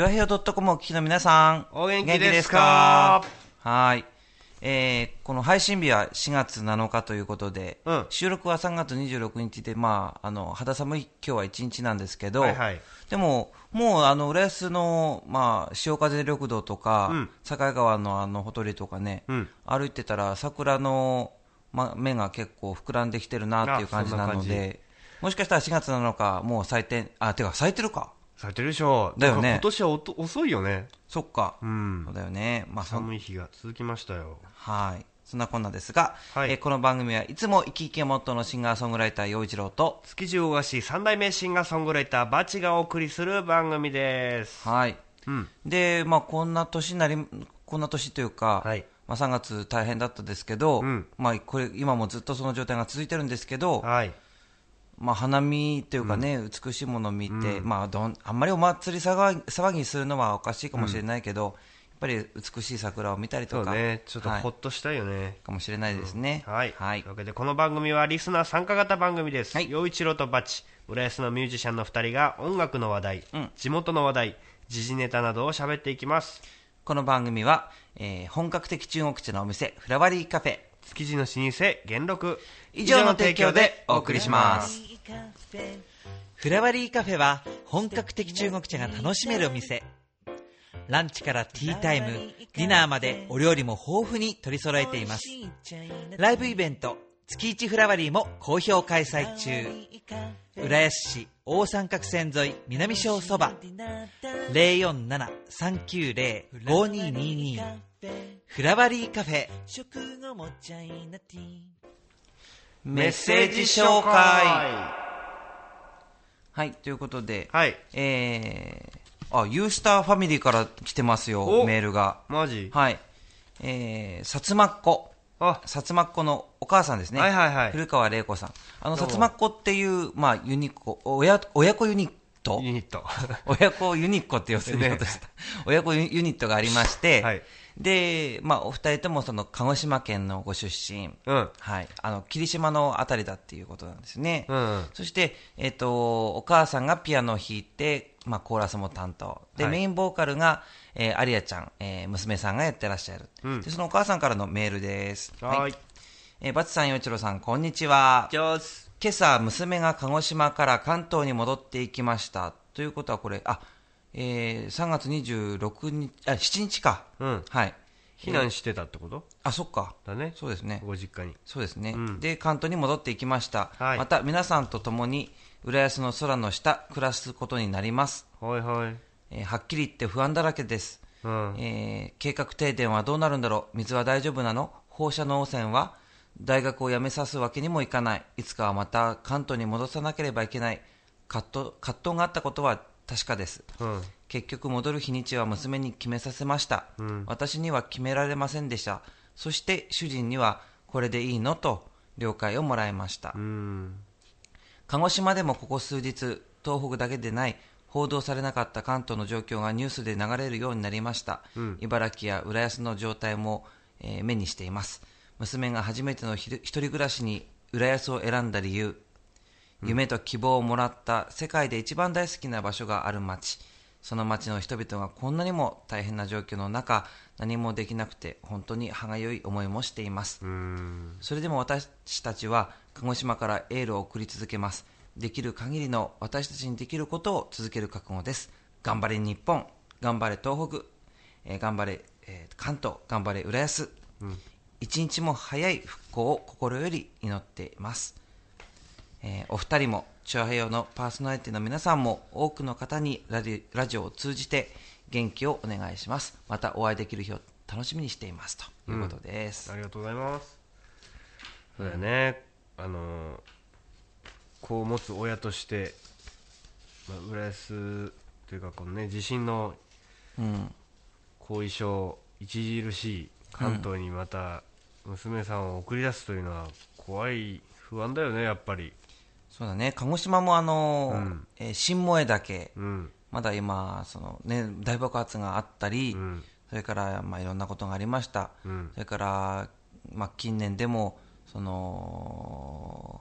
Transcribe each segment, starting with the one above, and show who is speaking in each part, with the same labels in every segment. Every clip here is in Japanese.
Speaker 1: チョアヘヨドットコムお聞きの皆さん。
Speaker 2: お元気ですか？
Speaker 1: はい。えー、この配信日は4月7日ということで、
Speaker 2: うん
Speaker 1: 収録は3月26日で、まあ、あの、肌寒い今日は1日なんですけど、
Speaker 2: はいはい
Speaker 1: でも、もう、あの、浦安の、まあ、潮風緑道とか、
Speaker 2: うん
Speaker 1: 境川のあの、ほとりとかね、
Speaker 2: うん
Speaker 1: 歩いてたら、桜の、ま、目が結構膨らんできてるなっていう感じなので、もしかしたら4月7日、もう咲いて、あ、てか咲いてるか。
Speaker 2: 咲いてるでしょ
Speaker 1: だよね
Speaker 2: 今年は遅いよね。
Speaker 1: そっか。
Speaker 2: うん
Speaker 1: そうだよね。まあ、
Speaker 2: 寒い日が続きましたよ。
Speaker 1: はい。そんなこんなですが、
Speaker 2: はい
Speaker 1: えーこの番組はいつも生き生きをモットーのシンガーソングライター、陽一郎と、
Speaker 2: 築地大菓子三代目シンガーソングライターバチがお送りする番組です。
Speaker 1: はい。
Speaker 2: うん。
Speaker 1: で、まあ、こんな年になり、こんな年というか、
Speaker 2: はい
Speaker 1: まあ、3月大変だったですけど、
Speaker 2: うん
Speaker 1: まあ、これ、今もずっとその状態が続いてるんですけど、
Speaker 2: はい。
Speaker 1: まあ、花見というかね、美しいものを見て、まあどん、あんまりお祭り騒ぎ騒ぎするのはおかしいかもしれないけど、やっぱり美しい桜を見たりとか、
Speaker 2: ね。ちょっと
Speaker 1: はい
Speaker 2: ほっとしたいよね。
Speaker 1: かもしれないですね。
Speaker 2: はい。
Speaker 1: はい
Speaker 2: というわけで、この番組はリスナー参加型番組です。
Speaker 1: はい
Speaker 2: 陽一郎とバチ、浦安のミュージシャンの2人が音楽の話題、
Speaker 1: うん
Speaker 2: 地元の話題、時事ネタなどを喋っていきます。
Speaker 1: この番組は、えー本格的中国茶のお店、フラワリーカフェ、
Speaker 2: 築地の老舗、元禄。
Speaker 1: 以上の提供でお送りします。
Speaker 3: フラワリーカフェは本格的中国茶が楽しめるお店。ランチからティータイムディナーまでお料理も豊富に取り揃えています。ライブイベント月一フラワリーも好評開催中。浦安市大三角線沿い南小そば。047-390-5222フラワリーカフェ
Speaker 1: メッセージ紹介はい、ということで、
Speaker 2: はい。
Speaker 1: えー、あ、ユースターファミリーから来てますよ、
Speaker 2: お
Speaker 1: メールが。
Speaker 2: マジ？
Speaker 1: はい。えー、さつまっこ。
Speaker 2: あ、
Speaker 1: さつまっこのお母さんですね。
Speaker 2: はいはいはい
Speaker 1: 古川玲子さん。あの、
Speaker 2: どうも
Speaker 1: さつまっこっていう、まあ、ユニコ、親、親子ユニット
Speaker 2: ユニット。
Speaker 1: 親子ユニッコって要するに言おうとした。親子ユユニットがありまして、
Speaker 2: はい
Speaker 1: で、まあ、お二人ともその、鹿児島県のご出身。
Speaker 2: うん。
Speaker 1: はい。あの、霧島のあたりだっていうことなんですね。
Speaker 2: うん
Speaker 1: そして、えっ、と、お母さんがピアノを弾いて、まあ、コーラスも担当。で、
Speaker 2: はい
Speaker 1: メインボーカルが、えー、アリアちゃん、えー娘さんがやってらっしゃる。
Speaker 2: うん
Speaker 1: で、そのお母さんからのメールです。
Speaker 2: はい。
Speaker 1: えーバツさん、洋一郎さん、こんにちは。今朝、娘が鹿児島から関東に戻っていきました。ということは、これ、あ、えー、3月26日、あ、7日か。
Speaker 2: うん。
Speaker 1: はい。
Speaker 2: 避難してたってこと？
Speaker 1: あ、そっか。
Speaker 2: だね。
Speaker 1: そうですね。
Speaker 2: ご実家に。
Speaker 1: そうですね、
Speaker 2: うん
Speaker 1: で関東に戻っていきました、
Speaker 2: はい
Speaker 1: また皆さんと共に浦安の空の下暮らすことになります、
Speaker 2: はいはい。
Speaker 1: えーはっきり言って不安だらけです、
Speaker 2: うん。
Speaker 1: えー計画停電はどうなるんだろう水は大丈夫なの？放射能汚染は？大学を辞めさすわけにもいかないいつかはまた関東に戻さなければいけない葛藤葛藤があったことは確かです。
Speaker 2: うん。
Speaker 1: 結局戻る日にちは娘に決めさせました、私には決められませんでした。そして主人にはこれでいいのと了解をもらいました、
Speaker 2: うん。
Speaker 1: 鹿児島でもここ数日東北だけでない報道されなかった関東の状況がニュースで流れるようになりました、茨城や浦安の状態も、えー目にしています。娘が初めてのひ一人暮らしに浦安を選んだ理由夢と希望をもらった世界で一番大好きな場所がある町その町の人々がこんなにも大変な状況の中何もできなくて本当に歯がゆい思いもしています。
Speaker 2: うん。
Speaker 1: それでも私たちは鹿児島からエールを送り続けます。できる限りの私たちにできることを続ける覚悟です。頑張れ日本。頑張れ東北、えー頑張れ、えー関東。頑張れ浦安、一日も早い復興を心より祈っています、えーお二人も長平洋のパーソナリティの皆さんも多くの方にラジラジオを通じて元気をお願いしますまたお会いできる日を楽しみにしていますということです、
Speaker 2: ありがとうございます。そうだよね。あの、子を持つ親として、まあ、浦安というか、このね、地震の
Speaker 1: うん
Speaker 2: 後遺症、著しい関東にまた娘さんを送り出すというのは怖い、不安だよね、やっぱり。
Speaker 1: そうだね、鹿児島もあの、
Speaker 2: うん。
Speaker 1: えー新萌岳、
Speaker 2: うん。
Speaker 1: まだ今、そのね、大爆発があったり、
Speaker 2: うん。
Speaker 1: それから、まあ、いろんなことがありました。
Speaker 2: うん。
Speaker 1: それから、まあ、近年でも、その、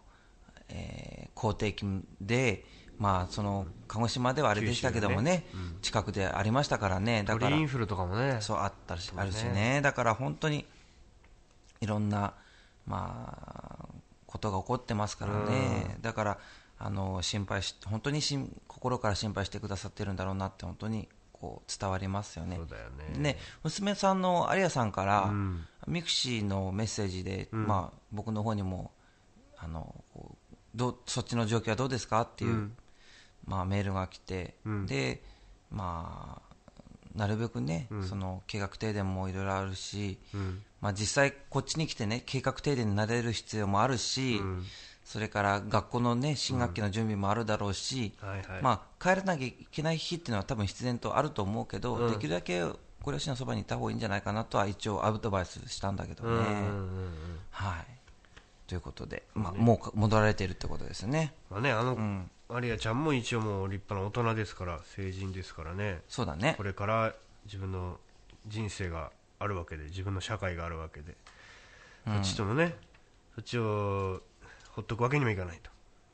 Speaker 1: えー公定金で、まあその鹿児島ではあれでしたけどもね
Speaker 2: 九州ね。うん。
Speaker 1: 近くでありましたからね。だから
Speaker 2: 鳥インフルとかもね。
Speaker 1: そうあったし、
Speaker 2: そうね。
Speaker 1: あるしね。だから本当にいろんなまあことが起こってますからね、だからあの心配し本当にしん心から心配してくださってるんだろうなって本当にこう伝わりますよね。
Speaker 2: よね。
Speaker 1: ね娘さんの有谷さんから、
Speaker 2: うん。
Speaker 1: mixi のメッセージで、
Speaker 2: うん。
Speaker 1: まあ、僕の方にもあのどうそっちの状況はどうですかっていう、
Speaker 2: うん。
Speaker 1: まあ、メールが来て、
Speaker 2: うん。
Speaker 1: でまあ、なるべくね、
Speaker 2: うん。
Speaker 1: その計画停電もいろいろあるし、
Speaker 2: うん
Speaker 1: まあ、実際、こっちに来てね計画停電に慣れる必要もあるし、
Speaker 2: うん。
Speaker 1: それから学校のね新学期の準備もあるだろうし、
Speaker 2: はいはい。
Speaker 1: まあ、帰らなきゃいけない日っていうのは多分必然とあると思うけど、
Speaker 2: うん。
Speaker 1: できるだけご両親のそばにいた方がいいんじゃないかなとは一応アドバイスしたんだけどね。
Speaker 2: うんうんうんうん。
Speaker 1: はい。ということで、まあ、もうか戻られているってことですね。
Speaker 2: まあねあの、
Speaker 1: うん、
Speaker 2: マリアちゃんも一応もう立派な大人ですから成人ですからね
Speaker 1: そうだね
Speaker 2: こ。れから自分の人生があるわけで自分の社会があるわけで、
Speaker 1: うん。
Speaker 2: そっちとのねそっちをほっとくわけにもいかない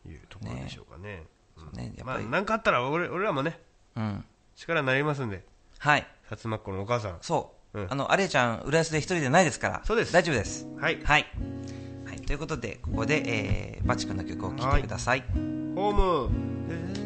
Speaker 2: というところでしょうかね。うん。まあ
Speaker 1: ね。やっぱり、
Speaker 2: 何かあったら俺俺らもね
Speaker 1: うん、
Speaker 2: 力になりますんで。
Speaker 1: はい、
Speaker 2: 薩摩っ子のお母さん。
Speaker 1: そう、
Speaker 2: うん。
Speaker 1: あの、アリエちゃん、浦安で一人でないですから、
Speaker 2: そうです。
Speaker 1: 大丈夫です。
Speaker 2: はい。
Speaker 1: はい。はい、ということで、ここで、えー、バチ君の曲を聴いてください。
Speaker 2: ホーム。
Speaker 4: 歩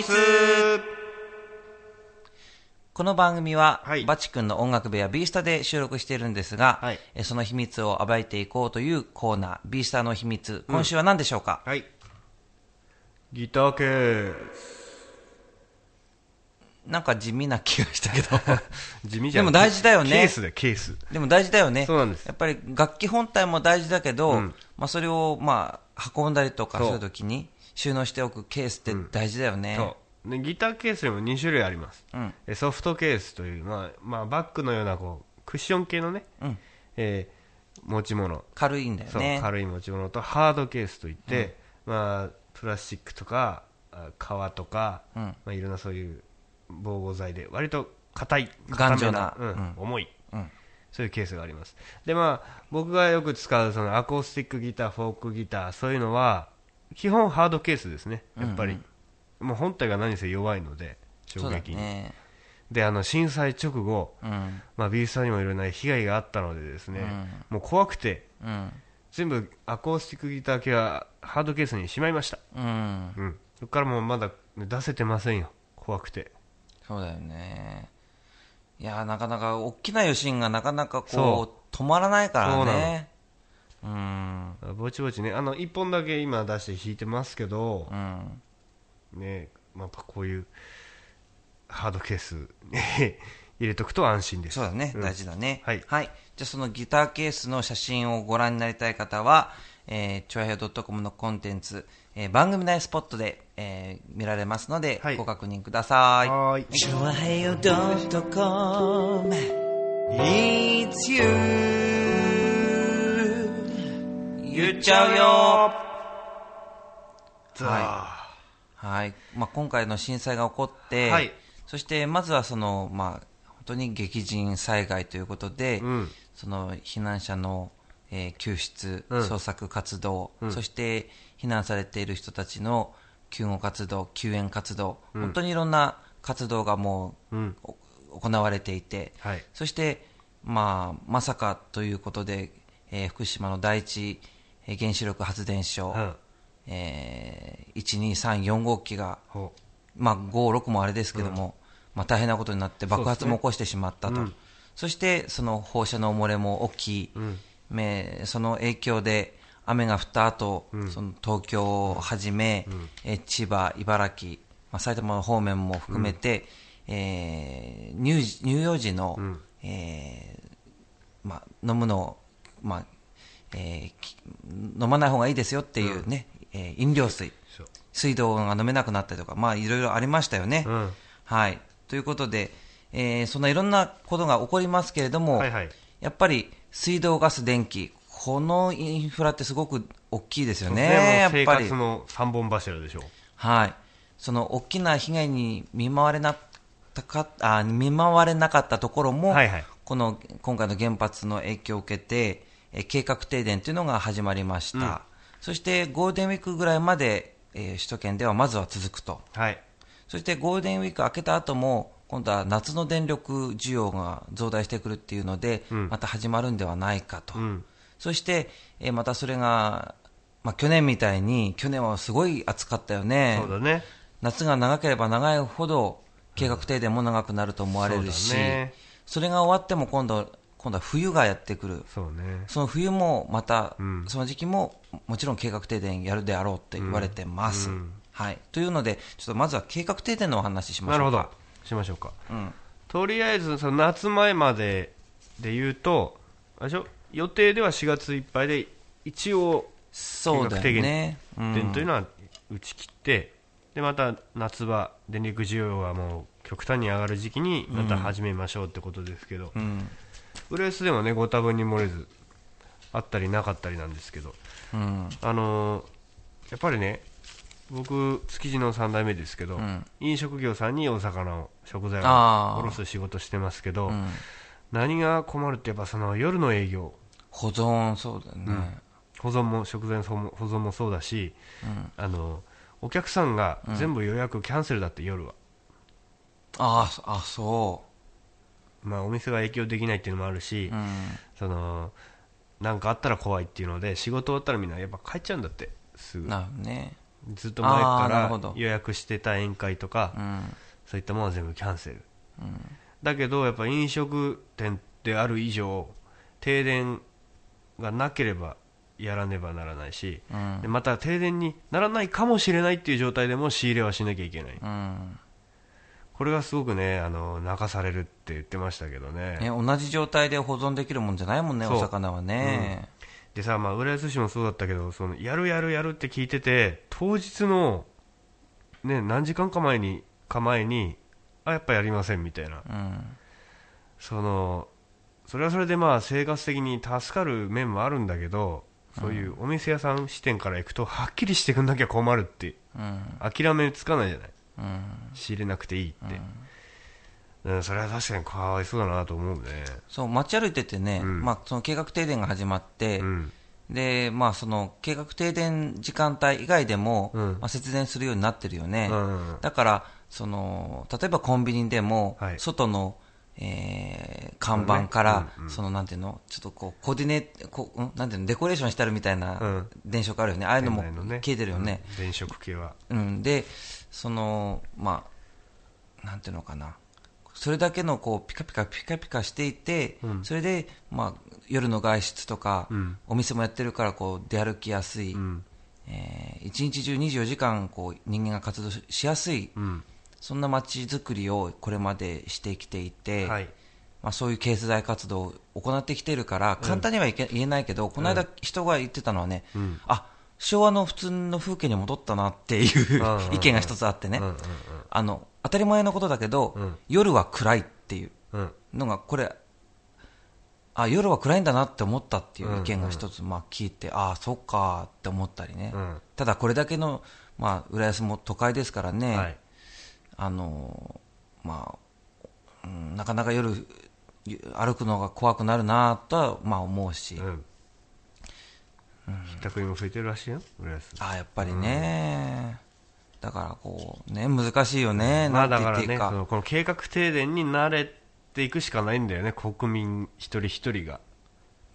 Speaker 1: 密。この番組は、
Speaker 2: はい。
Speaker 1: バチ君の音楽部屋ビースタで収録しているんですが、
Speaker 2: はい。
Speaker 1: えその秘密を暴いていこうというコーナー、ビースタの秘密。今週は何でしょうか、
Speaker 2: はい。ギターケー
Speaker 1: なんか地味な気がしたけど。
Speaker 2: ス 地味じゃん。
Speaker 1: でも大事だよね。
Speaker 2: ケースだよケース。
Speaker 1: でも大事だよね。
Speaker 2: そうなんです。
Speaker 1: やっぱり楽器本体も大事だけど、
Speaker 2: うん。
Speaker 1: まあそれをまあ運んだりとかするときに収納しておくケースって大事だよね。
Speaker 2: そうでギターケースにも2種類あります
Speaker 1: うん。
Speaker 2: えソフトケースという、まあまあ、バッグのようなこうクッション系のね、
Speaker 1: うん。
Speaker 2: えー持ち物
Speaker 1: 軽いんだよね。
Speaker 2: 軽い持ち物とハードケースといって、まあ、プラスチックとかあ革とか、
Speaker 1: うん
Speaker 2: まあ、いろんなそういう防護材で割と硬い
Speaker 1: 頑丈な
Speaker 2: 重い
Speaker 1: うん。
Speaker 2: そういうケースがありますでまあ僕がよく使うそのアコースティックギターフォークギターそういうのは基本ハードケースですねやっぱり、もう本体が何せ弱いので衝撃に、
Speaker 1: ね。
Speaker 2: であの震災直後、
Speaker 1: うん。
Speaker 2: まあ、ビースタにもいろんな被害があったのでですね、もう怖くて
Speaker 1: うん。
Speaker 2: 全部アコースティックギター系はハードケースにしまいました、
Speaker 1: うん。
Speaker 2: うん、そこからもうまだ出せてませんよ怖くて
Speaker 1: そうだよね。いやーなかなか大きな余震がなかなかこ
Speaker 2: そう
Speaker 1: 止まらないからね。うん。
Speaker 2: ぼちぼちねあの1本だけ今出して弾いてますけど
Speaker 1: う、ん。
Speaker 2: ねまあ、やっぱこういうハードケースに入れとくと安心です
Speaker 1: そうだね、
Speaker 2: ん
Speaker 1: 大事だね。
Speaker 2: はい
Speaker 1: じゃあそのギターケースの写真をご覧になりたい方は、えー、ちょやへ .com のコンテンツ、えー番組内スポットで、えー見られますので、
Speaker 2: はい
Speaker 1: ご確認ください。
Speaker 2: はーい
Speaker 3: チョアヘヨドットコム It's you
Speaker 1: 言っちゃうよ。
Speaker 2: ザ
Speaker 1: ははい。まあ、今回の震災が起こって、
Speaker 2: はい。
Speaker 1: そしてまずはその、まあ、本当に激甚災害ということで、
Speaker 2: うん。
Speaker 1: その避難者の、えー救出、
Speaker 2: うん。
Speaker 1: 捜索活動、
Speaker 2: うん。
Speaker 1: そして避難されている人たちの救護活動、救援活動、
Speaker 2: うん。
Speaker 1: 本当にいろんな活動がもう、行われていて、
Speaker 2: はい。
Speaker 1: そして、まあ、まさかということで、えー福島の第一えー原子力発電所、
Speaker 2: うん。
Speaker 1: えー、1、2、3、4号機が、
Speaker 2: ほ
Speaker 1: まあ、5、6もあれですけども、まあ、大変なことになって爆発も起こしてしまったと、
Speaker 2: そうですね
Speaker 1: そしてその放射能漏れも起き、
Speaker 2: うん。
Speaker 1: めその影響で雨が降った後、
Speaker 2: うん。
Speaker 1: その東京をはじめ、
Speaker 2: うん。
Speaker 1: えー千葉、茨城、まあ、埼玉の方面も含めて、えー乳児乳幼児の、
Speaker 2: うん。
Speaker 1: えーまあ、飲むのを、まあえーき飲まない方がいいですよっていうね、えー飲料水、水道が飲めなくなったりとか、まあ、いろいろありましたよね。
Speaker 2: うん
Speaker 1: はい。ということで、えーそんないろんなことが起こりますけれども、
Speaker 2: はいはい
Speaker 1: やっぱり水道、ガス、電気、このインフラってすごく大きいですよね、やっぱり
Speaker 2: 活。の三本柱でしょ
Speaker 1: はい。その大きな被害に見舞われなか、あ見舞われなかったところも、
Speaker 2: はいはい
Speaker 1: この今回の原発の影響を受けて、えー計画停電というのが始まりました。
Speaker 2: うん
Speaker 1: そしてゴールデンウィークぐらいまで、えー首都圏ではまずは続くと。
Speaker 2: はい
Speaker 1: そしてゴールデンウィーク明けた後も、今度は夏の電力需要が増大してくるっていうので、
Speaker 2: うん
Speaker 1: また始まるんではないかと。
Speaker 2: うん
Speaker 1: そして、えーまたそれが、まあ、去年みたいに、去年はすごい暑かったよね。
Speaker 2: そうだね
Speaker 1: 夏が長ければ長いほど、計画停電も長くなると思われるし、
Speaker 2: そね
Speaker 1: それが終わっても今度、今度は冬がやってくる。
Speaker 2: そうね
Speaker 1: その冬もまた、
Speaker 2: うん
Speaker 1: その時期ももちろん計画停電やるであろうって言われてます。
Speaker 2: うんうん
Speaker 1: はい。というので、ちょっとまずは計画停電のお話ししましょうか。
Speaker 2: なるほどしましょうか
Speaker 1: うん。
Speaker 2: とりあえずその夏前までで言うとあしょ？予定では4月いっぱいで一応
Speaker 1: そうだよね。うん
Speaker 2: 電というのは打ち切って、でまた夏場電力需要がもう極端に上がる時期にまた始めましょうってことですけど、
Speaker 1: うん。
Speaker 2: 浦安でもねご多分に漏れずあったりなかったりなんですけど
Speaker 1: うん。
Speaker 2: あのーやっぱりね僕築地の3代目ですけど、
Speaker 1: うん
Speaker 2: 飲食業さんにお魚を食材を卸す仕事してますけど、
Speaker 1: うん。
Speaker 2: 何が困るってやっぱその夜の営業
Speaker 1: 保存、そうだよね。
Speaker 2: 保存も食材の保存もそうだし
Speaker 1: うん。
Speaker 2: あのお客さんが全部予約キャンセルだって夜は、
Speaker 1: ああ、そあ、そ
Speaker 2: まあ、お店が影響できないっていうのもあるし、
Speaker 1: う。うん。
Speaker 2: そのなんかあったら怖いっていうので仕事終わったらみんなやっぱ帰っちゃうんだってすぐ
Speaker 1: なるね。
Speaker 2: ずっと前から予約してた宴会とか、
Speaker 1: うん。
Speaker 2: そういったものは全部キャンセル
Speaker 1: うん。
Speaker 2: だけどやっぱ飲食店である以上停電がなければやらねばならないし、
Speaker 1: うん
Speaker 2: でまた停電にならないかもしれないっていう状態でも仕入れはしなきゃいけない、
Speaker 1: うん。
Speaker 2: これがすごくねあの泣かされるって言ってましたけどね
Speaker 1: ね、同じ状態で保存できるもんじゃないもんね、
Speaker 2: そう
Speaker 1: お魚はね。
Speaker 2: でさ、まあ、浦安市もそうだったけどそのやるやるやるって聞いてて当日の、ね、何時間か前にか前にあやっぱやりませんみたいな
Speaker 1: うん。
Speaker 2: そのそれはそれでまあ生活的に助かる面もあるんだけどそういうお店屋さん視点から行くとはっきりしてくんなきゃ困るって
Speaker 1: うん。
Speaker 2: 諦めつかないじゃない
Speaker 1: うん。
Speaker 2: 仕入れなくていいって、うん、それは確かにかわいそうだなと思うね。
Speaker 1: そう、街歩いててね、
Speaker 2: うん。
Speaker 1: まあ、その計画停電が始まって、
Speaker 2: うん。
Speaker 1: で、まあ、その計画停電時間帯以外でも、
Speaker 2: うん。
Speaker 1: まあ、節電するようになってるよね。
Speaker 2: うん。
Speaker 1: だから、その、例えばコンビニでも、
Speaker 2: はい。
Speaker 1: 外の、えー看板から、
Speaker 2: うんうん
Speaker 1: その、なんていうの、ちょっとこう、コーディネート、こう、ん？なんていうの、デコレーションしてあるみたいな
Speaker 2: うん。
Speaker 1: 電飾あるよね。ああいうのも消えてるよね。
Speaker 2: うん。電飾系は。
Speaker 1: うん、で、その、まあ、なんていうのかな。それだけのこうピカピカピカピカしていて、
Speaker 2: うん。
Speaker 1: それで、まあ、夜の外出とか、
Speaker 2: うん。
Speaker 1: お店もやってるからこう出歩きやすい、
Speaker 2: うん。
Speaker 1: えー一日中24時間こう人間が活動ししやすい、
Speaker 2: うん。
Speaker 1: そんな街づくりをこれまでしてきていて、
Speaker 2: はい。
Speaker 1: まあ、そういう経済大活動を行ってきているから、簡単にはいけ、言えないけど、この間、人が言ってたのはね、
Speaker 2: うん。
Speaker 1: あ昭和の普通の風景に戻ったなっていう意見が一つあってね、あの当たり前のことだけど、
Speaker 2: うん。
Speaker 1: 夜は暗いっていうのが、これ、あ夜は暗いんだなって思ったっていう意見が一つ、まあ、聞いて、ああ、そっかって思ったりね、
Speaker 2: うん。
Speaker 1: ただこれだけの、まあ、浦安も都会ですからね、
Speaker 2: はい。
Speaker 1: あのまあうん、なかなか夜歩くのが怖くなるなとは、まあ、思うし、
Speaker 2: うんひったくりも増えてるらしいよ。浦安。
Speaker 1: ああやっぱりね、だからこうね難しいよね、
Speaker 2: まあだからねのこの計画停電に慣れていくしかないんだよね国民一人一人が。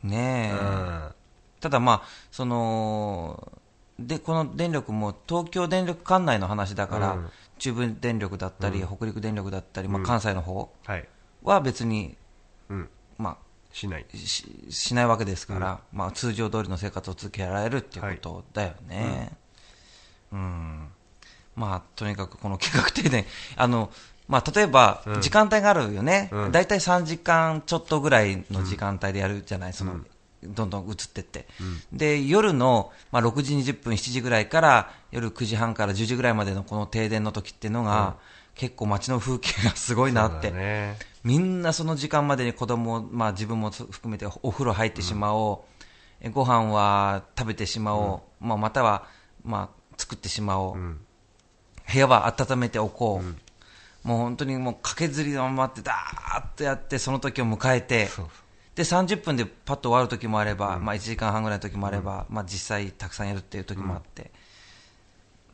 Speaker 1: ねえ、
Speaker 2: うん。
Speaker 1: ただまあそのでこの電力も東京電力管内の話だから、
Speaker 2: うん。
Speaker 1: 中部電力だったり、北陸電力だったり、まあ、関西の方
Speaker 2: は
Speaker 1: 別に、
Speaker 2: うん。
Speaker 1: ま
Speaker 2: しない。
Speaker 1: あ、ししないわけですから、まあ、通常通りの生活を続けられるっていうことだよね。うん。まあ、とにかくこの計画停電、あのまあ、例えば
Speaker 2: うん。
Speaker 1: 時間帯があるよね、
Speaker 2: うん。
Speaker 1: 大体3時間ちょっとぐらいの時間帯でやるじゃない、そのどんどん移ってって、で夜の、まあ、6時20分、7時ぐらいから夜9時半から10時ぐらいまでのこの停電の時っていうのが、結構街の風景がすごいなって、
Speaker 2: ね
Speaker 1: みんなその時間までに子供を、まあ自分も含めてお風呂入ってしまおう、えご飯は食べてしまおう、まあまたは、まあ作ってしまおう、
Speaker 2: うん。
Speaker 1: 部屋は温めておこう、もう本当にもう駆けずりのままってダーッとやってその時を迎えて、で30分でパッと終わる時もあれば、まあ1時間半ぐらいの時もあれば、まあ実際たくさんやるっていう時もあって、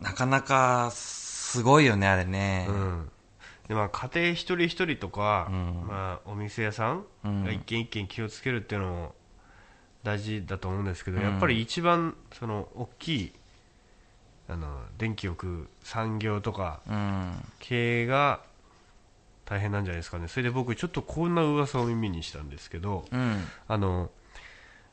Speaker 1: なかなかすごいよね、あれね。
Speaker 2: うんでまあ、家庭一人一人とか、
Speaker 1: うん
Speaker 2: まあ、お店屋さん
Speaker 1: うん
Speaker 2: が一軒一軒気をつけるっていうのも大事だと思うんですけど、
Speaker 1: うん
Speaker 2: やっぱり一番その大きいあの電気を食う産業とか
Speaker 1: うん。
Speaker 2: 経営が大変なんじゃないですかねそれで僕ちょっとこんな噂を耳にしたんですけど、
Speaker 1: うん。
Speaker 2: あの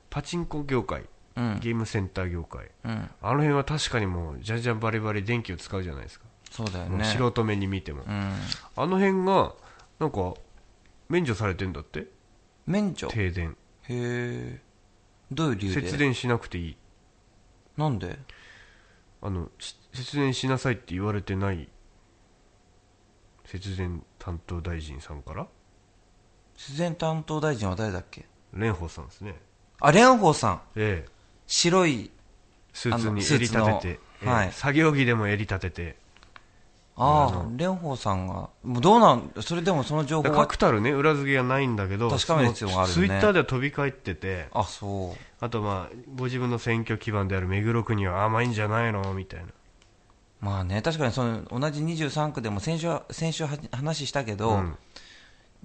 Speaker 2: パチンコ業界
Speaker 1: うん。
Speaker 2: ゲームセンター業界
Speaker 1: うん。
Speaker 2: あの辺は確かにもうじゃんじゃんバリバリ電気を使うじゃないですか、
Speaker 1: そうだよね。
Speaker 2: 素人目に見ても、
Speaker 1: うん。
Speaker 2: あの辺がなんか免除されてんだって？
Speaker 1: 免除？へ
Speaker 2: 停電。
Speaker 1: え。どういう理由で？
Speaker 2: 節電しなくていい。
Speaker 1: なんで？
Speaker 2: あのし節電しなさいって言われてない節電担当大臣さんから？
Speaker 1: 自然担当大臣は誰だっけ？
Speaker 2: 蓮舫さんですね。
Speaker 1: あ、蓮舫さん。
Speaker 2: ええ。
Speaker 1: 白い。
Speaker 2: スーツに襟立てて、
Speaker 1: はい。
Speaker 2: 作業着でも襟立てて
Speaker 1: ああ蓮舫さんが。もうどうなん、それでもその情報は。
Speaker 2: 確たるね裏付けがないんだけど
Speaker 1: 確かめる必要があるよね
Speaker 2: ツイッターでは飛び交ってて
Speaker 1: あ、そう。
Speaker 2: あとまあご自分の選挙基盤である目黒区には甘いんじゃないの？みたいな
Speaker 1: まあね、確かにその同じ23区でも先週は、先週は話したけど、
Speaker 2: うん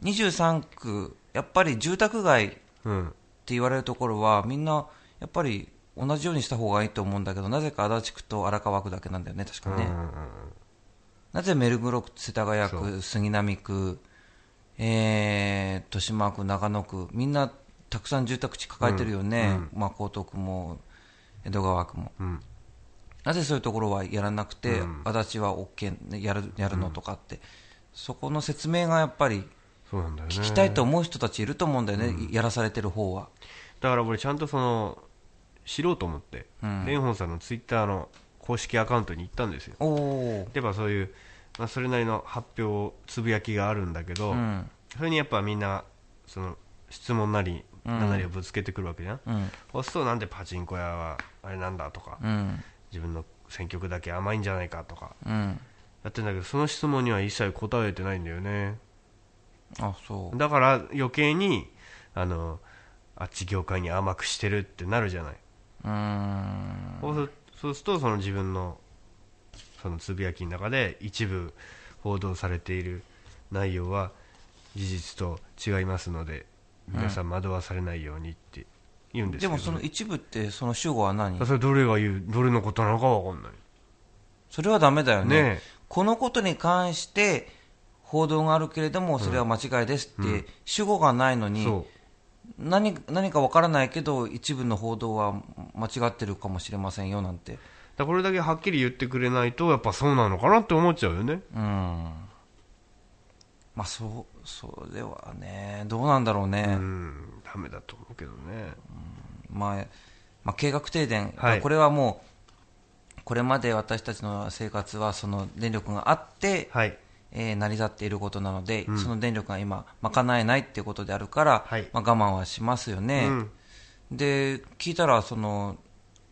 Speaker 1: 23区、やっぱり住宅街って
Speaker 2: うん
Speaker 1: 言われるところは、みんな、やっぱり同じようにした方がいいと思うんだけど、なぜか足立区と荒川区だけなんだよね、確かね。
Speaker 2: うんうんうん
Speaker 1: なぜ目黒区、世田谷
Speaker 2: そ
Speaker 1: 区、杉並区、えー、豊島区、長野区、みんなたくさん住宅地抱えてるよね、まあ、江東区も江戸川区も。
Speaker 2: うん。
Speaker 1: なぜそういうところはやらなくて、
Speaker 2: うん。
Speaker 1: 足立は OK ねやるやるのとかって、そこの説明がやっぱり聞きたいと思う人たちいると思うんだよね、やらされてる方は。
Speaker 2: だから俺ちゃんとその知ろうと思って。
Speaker 1: うん。
Speaker 2: 蓮舫さんのツイッターの公式アカウントに行ったんですよ。
Speaker 1: おお、
Speaker 2: やっぱそういう、まあ、それなりの発表つぶやきがあるんだけど、
Speaker 1: うん、
Speaker 2: それにやっぱみんなその質問なり
Speaker 1: うん
Speaker 2: 何なりをぶつけてくるわけじゃん、
Speaker 1: うん、
Speaker 2: そうするとなんでパチンコ屋はあれなんだとか、
Speaker 1: うん、
Speaker 2: 自分の選挙区だけ甘いんじゃないかとか
Speaker 1: うん、
Speaker 2: やってんだけどその質問には一切答えてないんだよね。
Speaker 1: あそう、
Speaker 2: だから余計にあのあっち業界に甘くしてるってなるじゃない、
Speaker 1: うーん、
Speaker 2: そうするそうするとその自分のそのつぶやきの中で一部報道されている内容は事実と違いますので皆さん惑わされないようにって言うんですけど、
Speaker 1: でもその一部って、その主語は何？
Speaker 2: それどれが言う？どれのことなのかわかんない。
Speaker 1: それはダメだよね。
Speaker 2: ね
Speaker 1: このことに関して報道があるけれども、それは間違いですって、
Speaker 2: うん。
Speaker 1: 主語がないの
Speaker 2: え
Speaker 1: に、
Speaker 2: そ
Speaker 1: 何何かわからないけど、一部の報道は間違ってるかもしれませんよなんて、
Speaker 2: らこれだけはっきり言ってくれないとやっぱそうなのかなって思っちゃうよね。
Speaker 1: うん。まあ、そう、それはね、どうなんだろうね。
Speaker 2: うん。ダメだと思うけどね。
Speaker 1: まあ、まあ、計画停電、
Speaker 2: はい。
Speaker 1: これはもう、これまで私たちの生活はその電力があって、
Speaker 2: はい
Speaker 1: えー成り立っていることなので、
Speaker 2: うん。
Speaker 1: その電力が今、賄えないっていうことであるから、
Speaker 2: はい。
Speaker 1: まあ、我慢はしますよね。
Speaker 2: うん。
Speaker 1: で、聞いたら、その、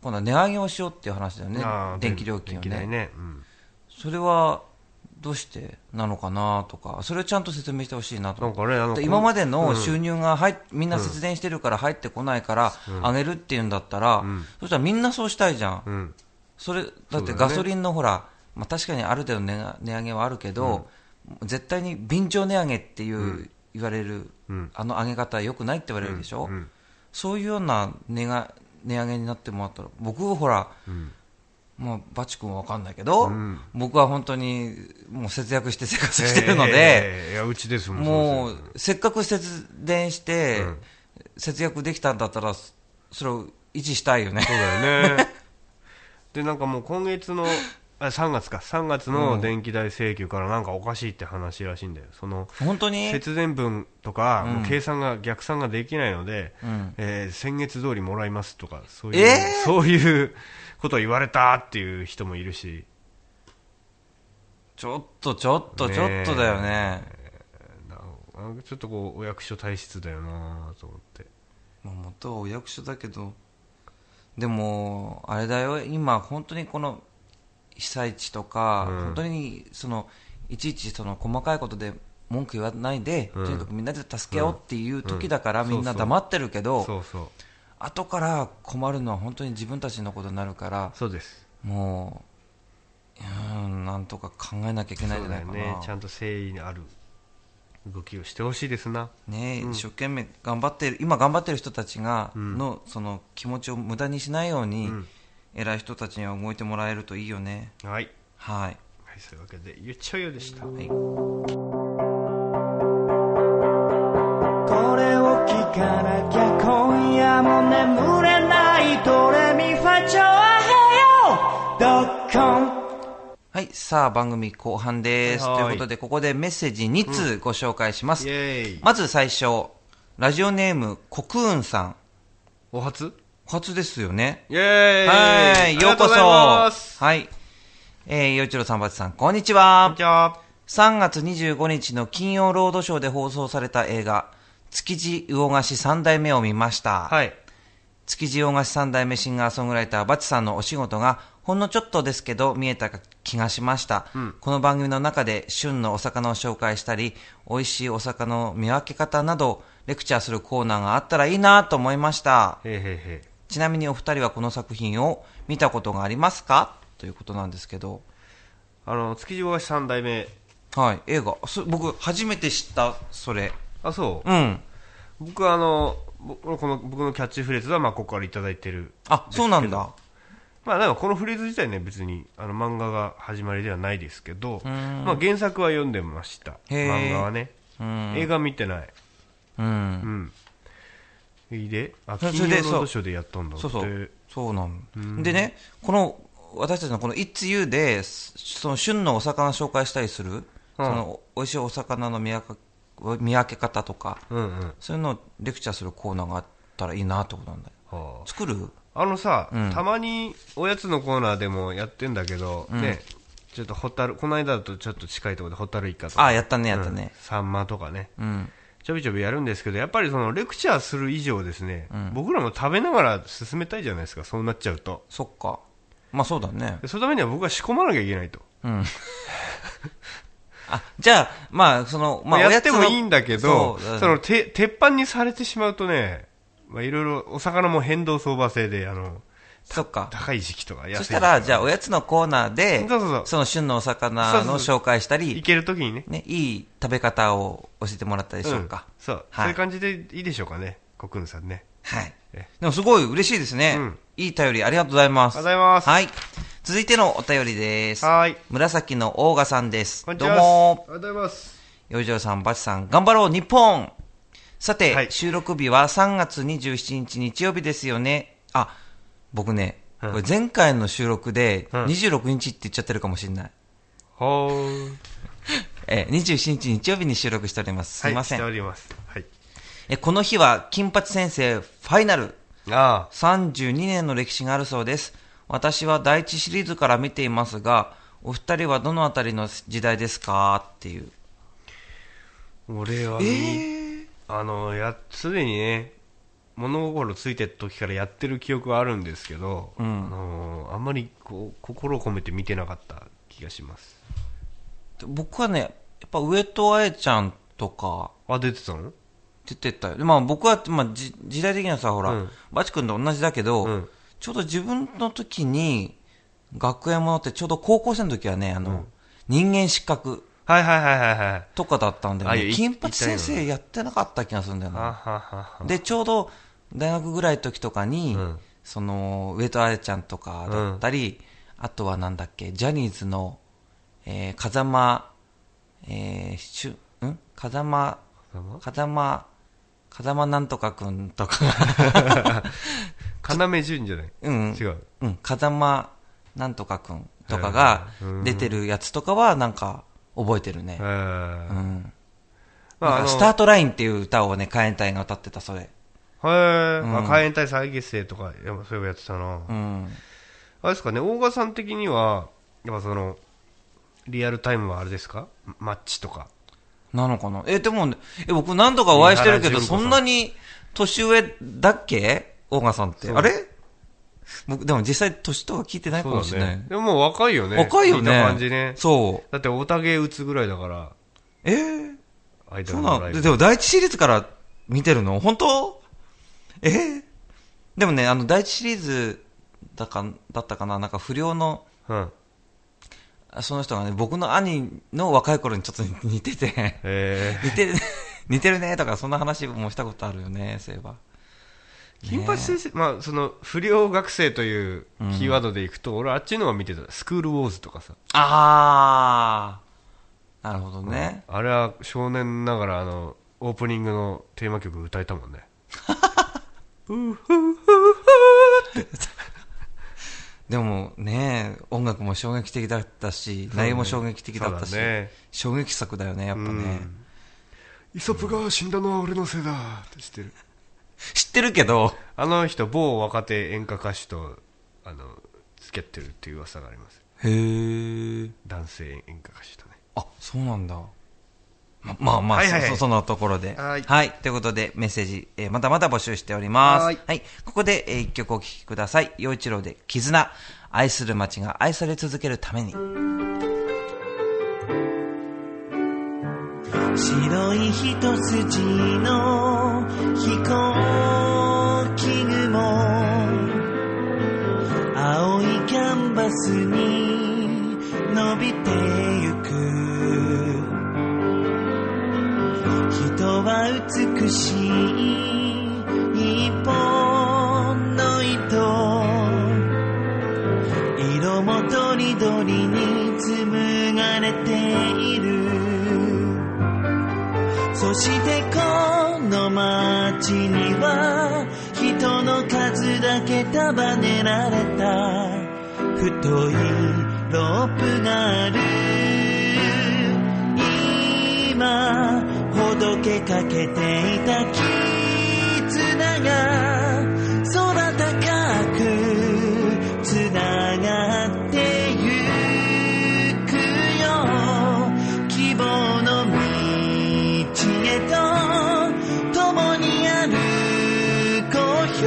Speaker 1: 今度は値上げをしようっていう話だよね。電気料金をね。
Speaker 2: ね。うん。
Speaker 1: それは、どうしてなのかなとか、それをちゃんと説明してほしいなと。
Speaker 2: なんかね
Speaker 1: 今まで
Speaker 2: うん。
Speaker 1: の収入が入っみんな節電してるから入ってこないから、上げるっていうんだったら、
Speaker 2: ん。
Speaker 1: そしたらみんなそうしたいじゃん。
Speaker 2: うん。
Speaker 1: それだってガソリンのほら、まあ、確かにある程度値上げはあるけど、絶対に便乗値上げっていう、言われる、
Speaker 2: うん。
Speaker 1: あの上げ方は良くないって言われるでしょ、
Speaker 2: うん。
Speaker 1: そういうような値が値上げになってもらったら、僕はほら、
Speaker 2: うん。
Speaker 1: まあ、バチ君は分かんないけど、
Speaker 2: うん。
Speaker 1: 僕は本当にもう節約して生活してるので、
Speaker 2: ええいやうちですもん
Speaker 1: も
Speaker 2: そう
Speaker 1: せっかく節電して、
Speaker 2: うん。
Speaker 1: 節約できたんだったら、それを維持したいよね。
Speaker 2: そうだよね。でなんかもう今月のあ3月か。3月の電気代請求からなんかおかしいって話らしいんだよ。その
Speaker 1: 本当に、
Speaker 2: 節電分とか、
Speaker 1: うん。
Speaker 2: もう計算が逆算ができないので、
Speaker 1: うん。
Speaker 2: えー先月通りもらいますとかそういう、
Speaker 1: えー？
Speaker 2: そういうことを言われたっていう人もいるし。
Speaker 1: ちょっとちょっと
Speaker 2: ねえ。
Speaker 1: ちょっとだよね。
Speaker 2: ななんかちょっとこうお役所体質だよなと思って。
Speaker 1: まあ、元はお役所だけど、でも、あれだよ、今、本当にこの被災地とか、
Speaker 2: うん。
Speaker 1: 本当にそのいちいちその細かいことで文句言わないで、
Speaker 2: うん。
Speaker 1: とにかくみんなで助け合おうっていう時だから、
Speaker 2: うん。
Speaker 1: みんな黙ってるけど、
Speaker 2: そうそう。
Speaker 1: 後から困るのは本当に自分たちのことになるから、
Speaker 2: そうです。
Speaker 1: もう、うーん、なんとか考えなきゃいけないじゃないかな。
Speaker 2: よね。ちゃんと誠意のある動きをしてほしいですな。
Speaker 1: ね、
Speaker 2: うん。
Speaker 1: 一生懸命頑張ってる今頑張ってる人たちが
Speaker 2: うん。
Speaker 1: の、その気持ちを無駄にしないように、
Speaker 2: うん
Speaker 1: 偉い人たちには動いてもらえるといいよね。
Speaker 2: はい、
Speaker 1: はい、
Speaker 2: はい、そういうわけでゆっちょよでした、
Speaker 1: はい、
Speaker 4: これを聞かなきゃ今夜も眠れないドレミファチョアヘヨドッコン。
Speaker 1: はい、さあ番組後半です。
Speaker 2: はい。
Speaker 1: ということでここでメッセージ2通ご紹介します、
Speaker 2: イエーイ。
Speaker 1: まず最初ラジオネームコクーンさん。
Speaker 2: お初？
Speaker 1: 初ですよね。
Speaker 2: イエーイ。
Speaker 1: はいようこそ。はい。えー、よいちろさんばちさんこんにち
Speaker 2: こん
Speaker 1: は
Speaker 2: にちは。
Speaker 1: 3月25日の金曜ロードショーで放送された映画、築地魚河岸三代目を見ました。
Speaker 2: はい。
Speaker 1: 築地魚河岸三代目シンガーソングライターバチさんのお仕事がほんのちょっとですけど見えた気がしました、
Speaker 2: うん。
Speaker 1: この番組の中で旬のお魚を紹介したり美味しいお魚の見分け方などレクチャーするコーナーがあったらいいなと思いました。
Speaker 2: へーへーへ
Speaker 1: ちなみにお二人はこの作品を見たことがありますか？ということなんですけど。
Speaker 2: ーあの築地大橋三代目。
Speaker 1: はい。映画。そ僕初めて知ったそれ。
Speaker 2: あそう、
Speaker 1: うん。
Speaker 2: 僕はあの僕この僕のキャッチフレーズはまあここからいただいてる
Speaker 1: あそうなんだ。
Speaker 2: まあでもこのフレーズ自体ね別にあの漫画が始まりではないですけど、
Speaker 1: ん。
Speaker 2: まあ、原作は読んでました。漫画はね、
Speaker 1: うん。
Speaker 2: 映画見てない。
Speaker 1: うん。
Speaker 2: うんであ金曜ロードショーでやったんだって。
Speaker 1: そうそうそう。な
Speaker 2: ん
Speaker 1: でねこの私たちのこの「It's You で」その旬のお魚紹介したりする、その美味しいお魚の見分け見分け方とか
Speaker 2: うんうん。
Speaker 1: そういうのをレクチャーするコーナーがあったらいいなってことなんだよ。
Speaker 2: はあ。
Speaker 1: 作る？
Speaker 2: あのさ、
Speaker 1: うん。
Speaker 2: たまにおやつのコーナーでもやってんだけど、
Speaker 1: うん。
Speaker 2: ねちょっとホタルこの間だとちょっと近いところでホタルイカとか。
Speaker 1: あやったねやったね。
Speaker 2: うん。サンマとかね。
Speaker 1: うん
Speaker 2: ちょびちょびやるんですけどやっぱりそのレクチャーする以上ですね、
Speaker 1: うん。
Speaker 2: 僕らも食べながら進めたいじゃないですかそうなっちゃうと。
Speaker 1: そっか。まあそうだね
Speaker 2: でそのためには僕は仕込まなきゃいけないと、
Speaker 1: うん。あじゃあまあそのまあ
Speaker 2: やってもいいんだけど
Speaker 1: そう
Speaker 2: そのて鉄板にされてしまうとねまあいろいろお魚も変動相場制であの
Speaker 1: そっか
Speaker 2: 高い時期とか安い
Speaker 1: そしたらじゃあ
Speaker 2: あ
Speaker 1: おやつのコーナーで
Speaker 2: そうそうそう
Speaker 1: その旬のお魚の紹介したり
Speaker 2: 行けるときにね
Speaker 1: ね、いい食べ方を教えてもらったでしょうか。
Speaker 2: うんそう、
Speaker 1: はい
Speaker 2: そういう感じでいいでしょうかねコクンさんね
Speaker 1: はい
Speaker 2: え。
Speaker 1: でもすごい嬉しいですね。
Speaker 2: うん
Speaker 1: いい便りありがとうございます。
Speaker 2: ありがとうございます
Speaker 1: はい。続いてのお便りです。
Speaker 2: はーい
Speaker 1: 紫のオーガさんです。
Speaker 2: こんにちは
Speaker 1: どうも。
Speaker 2: ありがとうございます
Speaker 1: よいじょうさん、バチさん、頑張ろう、日本さて、
Speaker 2: はい
Speaker 1: 収録日は3月27日日曜日ですよね。あ、僕ね、
Speaker 2: うん
Speaker 1: 前回の収録で
Speaker 2: うん
Speaker 1: 26日って言っちゃってるかもしれない。
Speaker 2: ほー。
Speaker 1: えー、27日日曜日に収録しております。すいません。
Speaker 2: はい、しております。はい。
Speaker 1: えこの日は金八先生ファイナル
Speaker 2: あ
Speaker 1: 32年の歴史があるそうです。私は第一シリーズから見ていますが、お二人はどのあたりの時代ですか？っていう。
Speaker 2: あ、俺は、あの、や、すでにね、物心ついてる時からやってる記憶はあるんですけど、
Speaker 1: うん
Speaker 2: あのあんまりこう心を込めて見てなかった気がします。
Speaker 1: 僕はね、やっぱ上戸彩ちゃんとか
Speaker 2: あ、出てたの？
Speaker 1: 出てたよ。まあ僕は、まあじ時代的にはさ、ほら、
Speaker 2: うん
Speaker 1: バチ君と同じだけど、
Speaker 2: うん
Speaker 1: ちょうど自分の時に、学園ものってちょうど高校生の時はね、あの、人間失格
Speaker 2: はいはいはいはいはい。
Speaker 1: とかだったんだよね。金八先
Speaker 2: い
Speaker 1: 生やってなかった気がするんだよな。
Speaker 2: はは。
Speaker 1: で、ちょうど大学ぐらいの時とかに、
Speaker 2: うん。
Speaker 1: その、上戸彩ちゃんとかだったり、あとはなんだっけ、ジャニーズの、えー、風間、えー、しゅ、ん？風間、風間、風間なんとかくんとか。が、
Speaker 2: 要潤じゃない？
Speaker 1: うん、
Speaker 2: 違う。
Speaker 1: うん、風間なんとかくんとかが
Speaker 2: うん。
Speaker 1: 出てるやつとかはなんか覚えてるね。
Speaker 2: え。
Speaker 1: う
Speaker 2: ー
Speaker 1: ん。
Speaker 2: まあ、
Speaker 1: スタートラインっていう歌をね、カエンタイが歌ってた、それ。
Speaker 2: へー
Speaker 1: うん
Speaker 2: あ、海援隊再結成とか、やっぱそういうのやってたな。
Speaker 1: うん。
Speaker 2: あれですかね、大賀さん的には、やっぱその、リアルタイムはあれですか？マッチとか。
Speaker 1: なのかな？え、でもね、え、僕何度かお会いしてるけど、そんなに年上だっけ？大賀さんって。あれ？僕、でも実際年とか聞いてないかもしれない。
Speaker 2: でも若いよね。
Speaker 1: 若いよね。
Speaker 2: 感じね。
Speaker 1: そう。
Speaker 2: だって、おたげ打つぐらいだから、
Speaker 1: えー、
Speaker 2: アイド
Speaker 1: そうな
Speaker 2: の？
Speaker 1: でも第一シリーズから見てるの？本当？え？ー、でもね、あの、第一シリーズだか、だったかな？なんか不良の、
Speaker 2: うん。
Speaker 1: その人がね、僕の兄の若い頃にちょっと 似てて、
Speaker 2: え
Speaker 1: 似てる、似てるねとか、そんな話もしたことあるよね、そういえば。
Speaker 2: ー、金八先生、まあ、その、不良学生というキーワードでいくと、俺あっちのは見てた。スクールウォーズとかさ。
Speaker 1: あー、なるほどね。
Speaker 2: あれは少年ながら、あの、オープニングのテーマ曲歌えたもんね。
Speaker 1: でもね、音楽も衝撃的だったし、内容も衝撃的だったし、
Speaker 2: ね
Speaker 1: 衝撃作だよね、やっぱね。
Speaker 2: イソップが死んだのは俺のせいだって知ってる。
Speaker 1: 知ってるけど、
Speaker 2: あの人、某若手演歌歌手と、あの、付き合ってるっていう噂があります。
Speaker 1: へー。
Speaker 2: 男性演歌歌手とね。
Speaker 1: あ、そうなんだ。ままあまあ、
Speaker 2: はいはいはい
Speaker 1: そそそのところで。
Speaker 2: はい
Speaker 1: ということで、メッセージ、えーまだまだ募集しております。は
Speaker 2: はいい。
Speaker 1: ここで、えー一曲お聴きください。陽一郎で、絆。愛する街が愛され続けるために。
Speaker 3: 白い一筋の飛行機雲青いキャンバスに伸びては美しい一本の糸色もとりどりに紡がれているそしてこの街には人の数だけ束ねられた太いロープがある今ほどけかけていた絆が空高くつながってゆくよ。希望の道へと共に歩こうよ。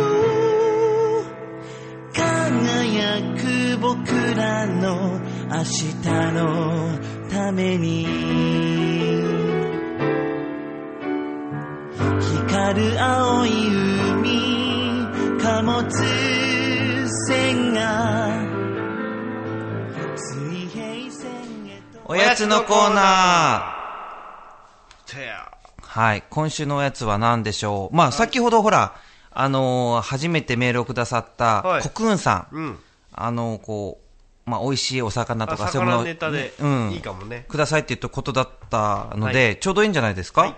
Speaker 3: 輝く僕らの明日のために。光る青い海貨物船が水平線へと
Speaker 1: おやつのコーナー。はい。今週のおやつは何でしょう？まあ、先ほどほら、あのー初めてメールをくださった、
Speaker 2: はい
Speaker 1: コクーンさん。
Speaker 2: うん。
Speaker 1: あのーこう、まあ、美味しいお魚と
Speaker 2: あ
Speaker 1: か、そういうものを
Speaker 2: 魚ネタで
Speaker 1: うん。
Speaker 2: いいかもね
Speaker 1: くださいって言ったことだったので、ちょうどいいんじゃないですか、
Speaker 2: はい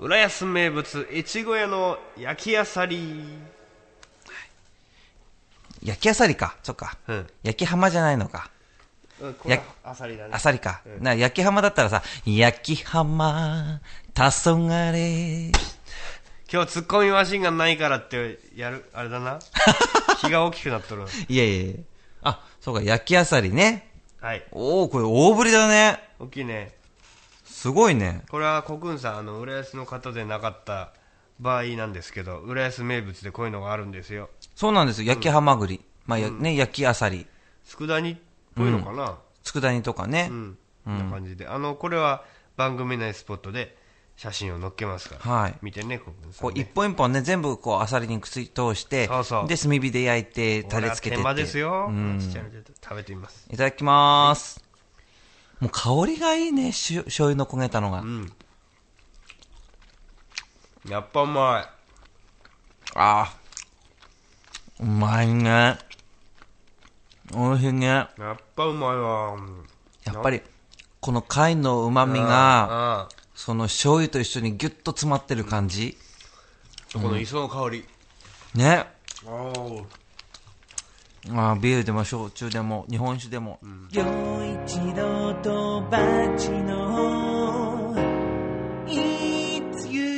Speaker 2: 浦安名物、越後屋の焼きあさり。
Speaker 1: 焼きあさりか。そっか。
Speaker 2: うん
Speaker 1: 焼き浜じゃないのか。
Speaker 2: これアサリだね
Speaker 1: あさりか。な、焼き浜だったらさ、焼き浜、黄昏。
Speaker 2: 今日ツッコミマシンがないからってやるあれだな 気が大きくなっとる
Speaker 1: いやいやいやあ、そうか、焼きあさりね。
Speaker 2: はい
Speaker 1: おおこれ大ぶりだね。
Speaker 2: 大きいね
Speaker 1: すごいね。
Speaker 2: これは国軍さんあの浦安の方でなかった場合なんですけど浦安名物でこういうのがあるんですよ。
Speaker 1: そうなんですよ。焼きハマグリ。まあ、やね、焼きあさり。
Speaker 2: 佃煮っぽいのかな。
Speaker 1: 佃煮とかね。
Speaker 2: うん、こんな感じで。あのこれは番組内スポットで写真を載っけますから、
Speaker 1: はい。
Speaker 2: 見てね国軍さ
Speaker 1: こう、一本一本ね、全部こう、あさりにくす通して、
Speaker 2: そうそう。
Speaker 1: で、炭火で焼いて、タレつけてって。
Speaker 2: 手間ですよ、
Speaker 1: うん。
Speaker 2: ちっちゃいのちょっと食べてみます。
Speaker 1: いただきまーす。もう香りがいいね、しゅ醤油の焦げたのが。
Speaker 2: うんやっぱうまい
Speaker 1: あーうまいね。おいしいね。や
Speaker 2: やっぱうまいわ
Speaker 1: っぱり、この貝の旨味が、
Speaker 2: ああ
Speaker 1: その醤油と一緒にギュッと詰まってる感じ。
Speaker 2: この磯の香り、
Speaker 1: ね。
Speaker 2: おー
Speaker 1: あービールでも焼酎でも、日本酒でも。
Speaker 4: 陽一郎とバチの It's you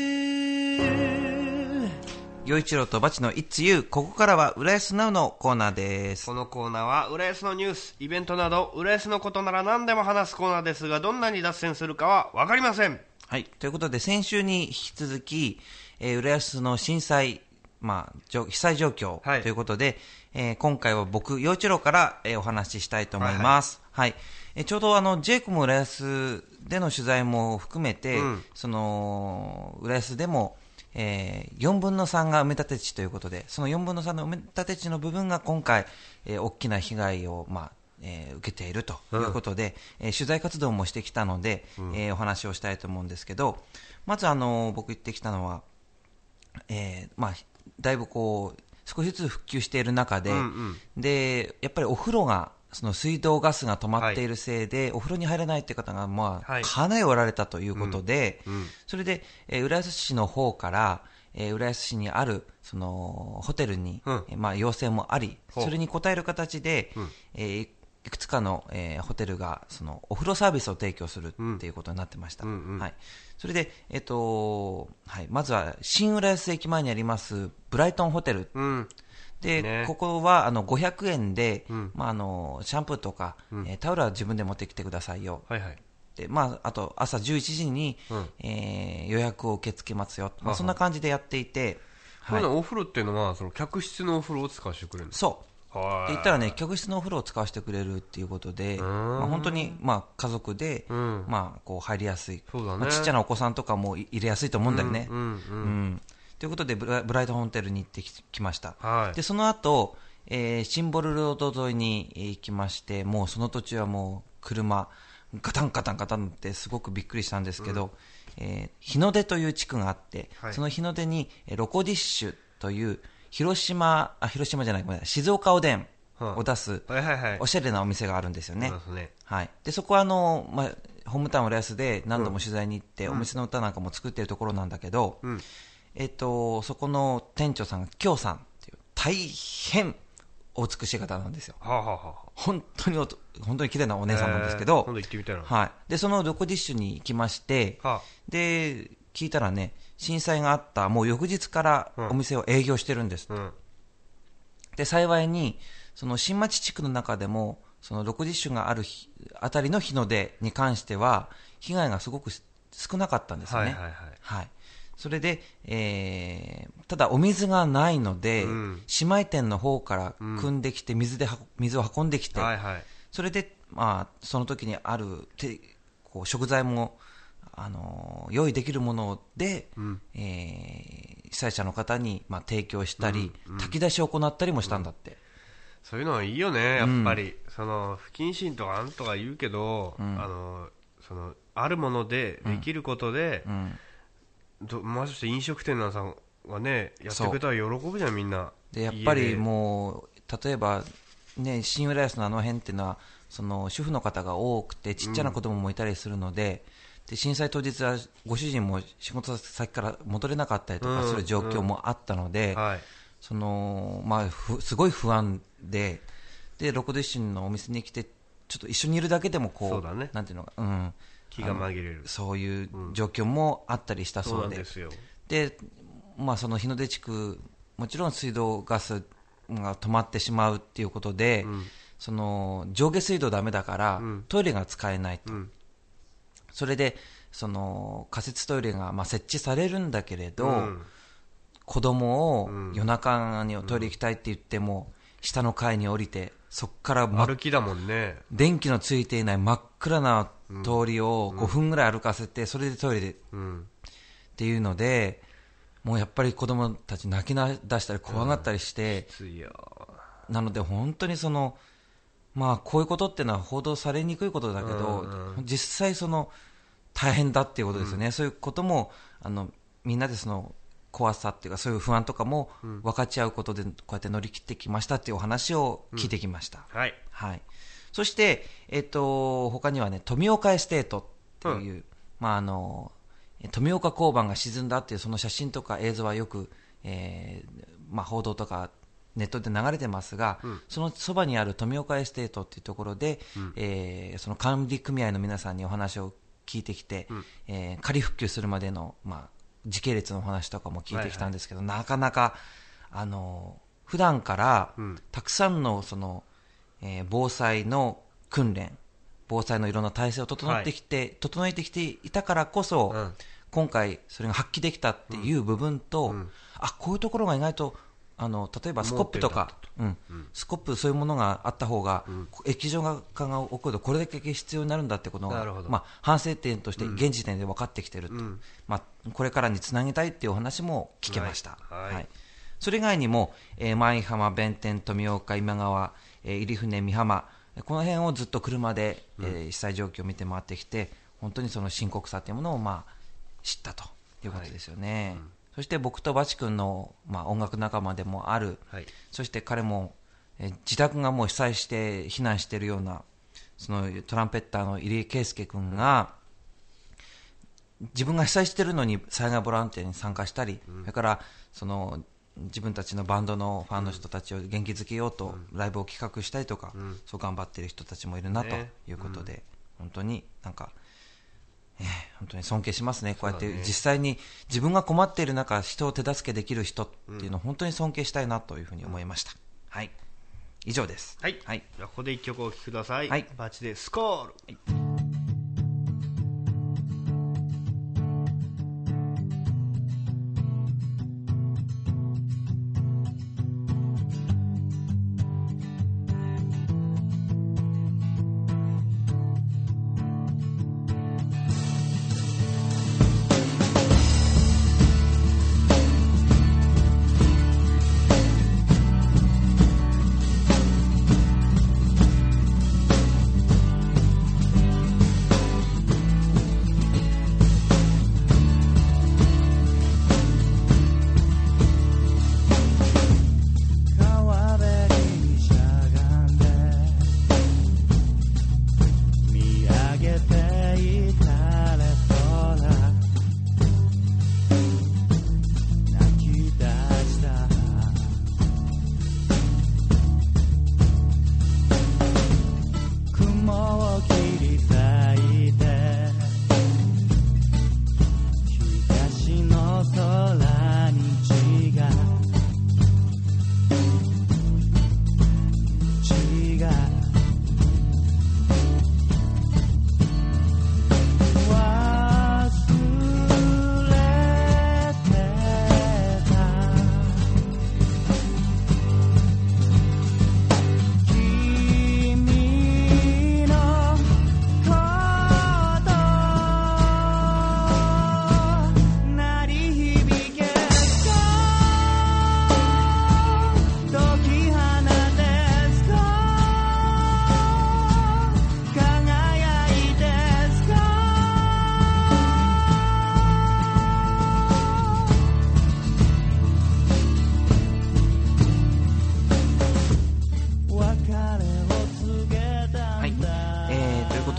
Speaker 1: 洋一郎とバチの It's You。ここからは、浦安ナウのコーナーです。
Speaker 2: このコーナーは浦安のニュースイベントなど浦安のことなら何でも話すコーナーですがどんなに脱線するかは分かりません
Speaker 1: はい。ということで、先週に引き続き、えー浦安の震災、まあ、被災状況
Speaker 2: はい
Speaker 1: ということで、えー今回は僕、陽一郎から、えーお話ししたいと思います。はい、えーちょうどあの、ジェイコム浦安での取材も含めて、
Speaker 2: うん。
Speaker 1: その、浦安でも、えー4分の3が埋め立て地ということで、その4分の3の埋め立て地の部分が今回、えー大きな被害を、まあ、えー受けているということで、えー取材活動もしてきたので、えーお話をしたいと思うんですけど、まずあの僕言ってきたのは、えーまあ、だいぶこう少しずつ復旧している中で、
Speaker 2: うん
Speaker 1: でやっぱりお風呂がその水道ガスが止まっているせいで、お風呂に入れないという方が、まあ
Speaker 2: はい。
Speaker 1: かなりおられたということで、
Speaker 2: うん。うん。
Speaker 1: それで、えー浦安市の方から、えー浦安市にあるそのホテルに、
Speaker 2: うん。
Speaker 1: えーまあ、要請もあり、それに応える形で、
Speaker 2: うん。
Speaker 1: えーいくつかの、えーホテルがそのお風呂サービスを提供するっていうことになってました。
Speaker 2: うんうん
Speaker 1: はい、それで、えっとはい、まずは新浦安駅前にありますブライトンホテル。
Speaker 2: うん。
Speaker 1: で、
Speaker 2: ね。
Speaker 1: ここはあの500円で、
Speaker 2: うん。
Speaker 1: まあ、あのシャンプーとか、えータオルは自分で持ってきてくださいよ、
Speaker 2: はいはい。
Speaker 1: でまあ、あと朝11時に、
Speaker 2: うん。
Speaker 1: えー予約を受け付けますよ、まあ、そんな感じでやっていて、はい。
Speaker 2: お風呂っていうのはその客室のお風呂を使わせてくれるんです
Speaker 1: そう。
Speaker 2: は
Speaker 1: って言ったらね、客室のお風呂を使わせてくれるっていうことで、
Speaker 2: ん。
Speaker 1: まあ、本当に、まあ、家族で、
Speaker 2: うん。
Speaker 1: まあ、こう入りやすい、
Speaker 2: そうだね。
Speaker 1: まあちっちゃなお子さんとかも入れやすいと思うんだよね。
Speaker 2: うんうんうん。
Speaker 1: うん。ということでブラ、ブライトホテルに行ってききました。
Speaker 2: はい。
Speaker 1: で、その後、えーシンボルロード沿いにえー行きまして、もうその途中はもう車、ガタンガタンガタンってすごくびっくりしたんですけど、えー日の出という地区があって、
Speaker 2: はい。
Speaker 1: その日の出に、えーロコディッシュという、広島、あ、広島じゃない、ごめんなさい、静岡おでんを出す、
Speaker 2: はいはいはい。
Speaker 1: おしゃれなお店があるんですよね。
Speaker 2: そうですね。
Speaker 1: はい。で、そこはあの、まあ、ホームタウン浦安で何度も取材に行って、お店の歌なんかも作ってるところなんだけど、
Speaker 2: うん。
Speaker 1: えっと、そこの店長さんが、京さんっていう、大変お美しい方なんですよ。
Speaker 2: はあはあはあ
Speaker 1: 本当におと、本当に綺麗なお姉さんなんですけど、
Speaker 2: えー今度行ってみたいな。
Speaker 1: はい。で、そのロコディッシュに行きまして、
Speaker 2: は
Speaker 1: で、聞いたらね、震災があった、もう翌日から
Speaker 2: うん
Speaker 1: お店を営業してるんです。
Speaker 2: うん
Speaker 1: で、幸いに、その新町地区の中でも、そのロコディッシュがある日あたりの日の出に関しては、被害がすごく少なかったんですよね。
Speaker 2: はいはいはい
Speaker 1: はい。それで、えーただお水がないので、
Speaker 2: うん
Speaker 1: 姉妹店の方から汲んできて、水では水を運んできて、
Speaker 2: はいはい
Speaker 1: それで、まあ、その時にあるてこう食材も、あのー用意できるもので、
Speaker 2: ん。
Speaker 1: えー被災者の方に、まあ、提供したり、炊き出しを行ったりもしたんだって。
Speaker 2: そういうのはいいよねやっぱり、その不謹慎とかなんとか言うけど、あのそのあるものでできることで、
Speaker 1: うん。
Speaker 2: どまして飲食店なんさんがねやってくれたら喜ぶじゃんみんな。
Speaker 1: でやっぱり
Speaker 2: う
Speaker 1: もう、例えば、ね、新浦安のあの辺っていうのは、その主婦の方が多くて、ちっちゃな子供もいたりするので、で震災当日はご主人も仕事先から戻れなかったりとかする状況もあったので、
Speaker 2: はい。
Speaker 1: その、まあ、ふすごい不安で、で、ロコディッシュのお店に来て、ちょっと一緒にいるだけでもこう、
Speaker 2: そうだね。
Speaker 1: なんていうのか、うん。
Speaker 2: 気が紛れる。
Speaker 1: そういう状況もあったりした
Speaker 2: そう
Speaker 1: そで。
Speaker 2: で
Speaker 1: まあ、その日の出地区、もちろん水道ガスが止まってしまうっていうことで、その上下水道ダメだから、
Speaker 2: ん。
Speaker 1: トイレが使えないと、
Speaker 2: うん
Speaker 1: それでその仮設トイレがまあ設置されるんだけれど、
Speaker 2: うん。
Speaker 1: 子供を
Speaker 2: うん。
Speaker 1: 夜中にトイレ行きたいって言っても、下の階に降りて、そこから
Speaker 2: 歩きだもんね。
Speaker 1: 電気のついていない真っ暗な通りを5分ぐらい歩かせて、それでトイレで。
Speaker 2: うん。
Speaker 1: っていうので、もうやっぱり子供たち泣きな出したり怖がったりして、なので本当にその、まあこういうことっていうのは報道されにくいことだけど、
Speaker 2: うん
Speaker 1: 実際その大変だっていうことですよね。そういうことも、あの、みんなでその怖さっていうかそういう不安とかも分かち合うことでこうやって乗り切ってきましたっていうお話を聞いてきました。
Speaker 2: はい
Speaker 1: はい。そして、えっ、と、他にはね、富岡エステートっていう、まあ、あの、富岡交番が沈んだっていうその写真とか映像はよく、えーまあ、報道とかネットで流れてますが、そのそばにある富岡エステートっていうところで、えーその管理組合の皆さんにお話を聞いてきて、えー仮復旧するまでの、まあ、時系列のお話とかも聞いてきたんですけど、なかなか、あの、普段から、
Speaker 2: うん。
Speaker 1: たくさんのその、えー防災の訓練、防災のいろんな体制を整ってきて、整えてきていたからこそ、
Speaker 2: うん。
Speaker 1: 今回それが発揮できたっていう部分と、あこういうところが意外とあの例えばスコップとか、うん。スコップそういうものがあった方が、液状化が起こるとこれだけ必要になるんだってことがまあ、反省点として現時点で分かってきてると、まあ、これからにつなげたいっていうお話も聞けました。
Speaker 2: はい。はい。
Speaker 1: それ以外にも、えー舞浜、弁天、富岡、今川、えー入船、美浜、この辺をずっと車で、えー被災状況を見て回ってきて、本当にその深刻さというものを、まあ、知ったということですよね。そして僕とバチ君の、まあ、音楽仲間でもある、
Speaker 2: はい。
Speaker 1: そして彼も、えー自宅がもう被災して避難しているような、そのトランペッターの入江圭介君が、自分が被災しているのに災害ボランティアに参加したり、それからその自分たちのバンドのファンの人たちを元気づけようとライブを企画したりとか、そう頑張っている人たちもいるなと
Speaker 2: ね。
Speaker 1: いうことで、本当になんか、えー本当に尊敬しますね、こうやって実際に自分が困っている中、人を手助けできる人っていうのを本当に尊敬したいなというふうに思いました。はい、以上です。
Speaker 2: はい、
Speaker 1: はい。
Speaker 2: じゃあここで一曲お聴きください、
Speaker 1: はい。
Speaker 2: バチでスコール、
Speaker 4: 川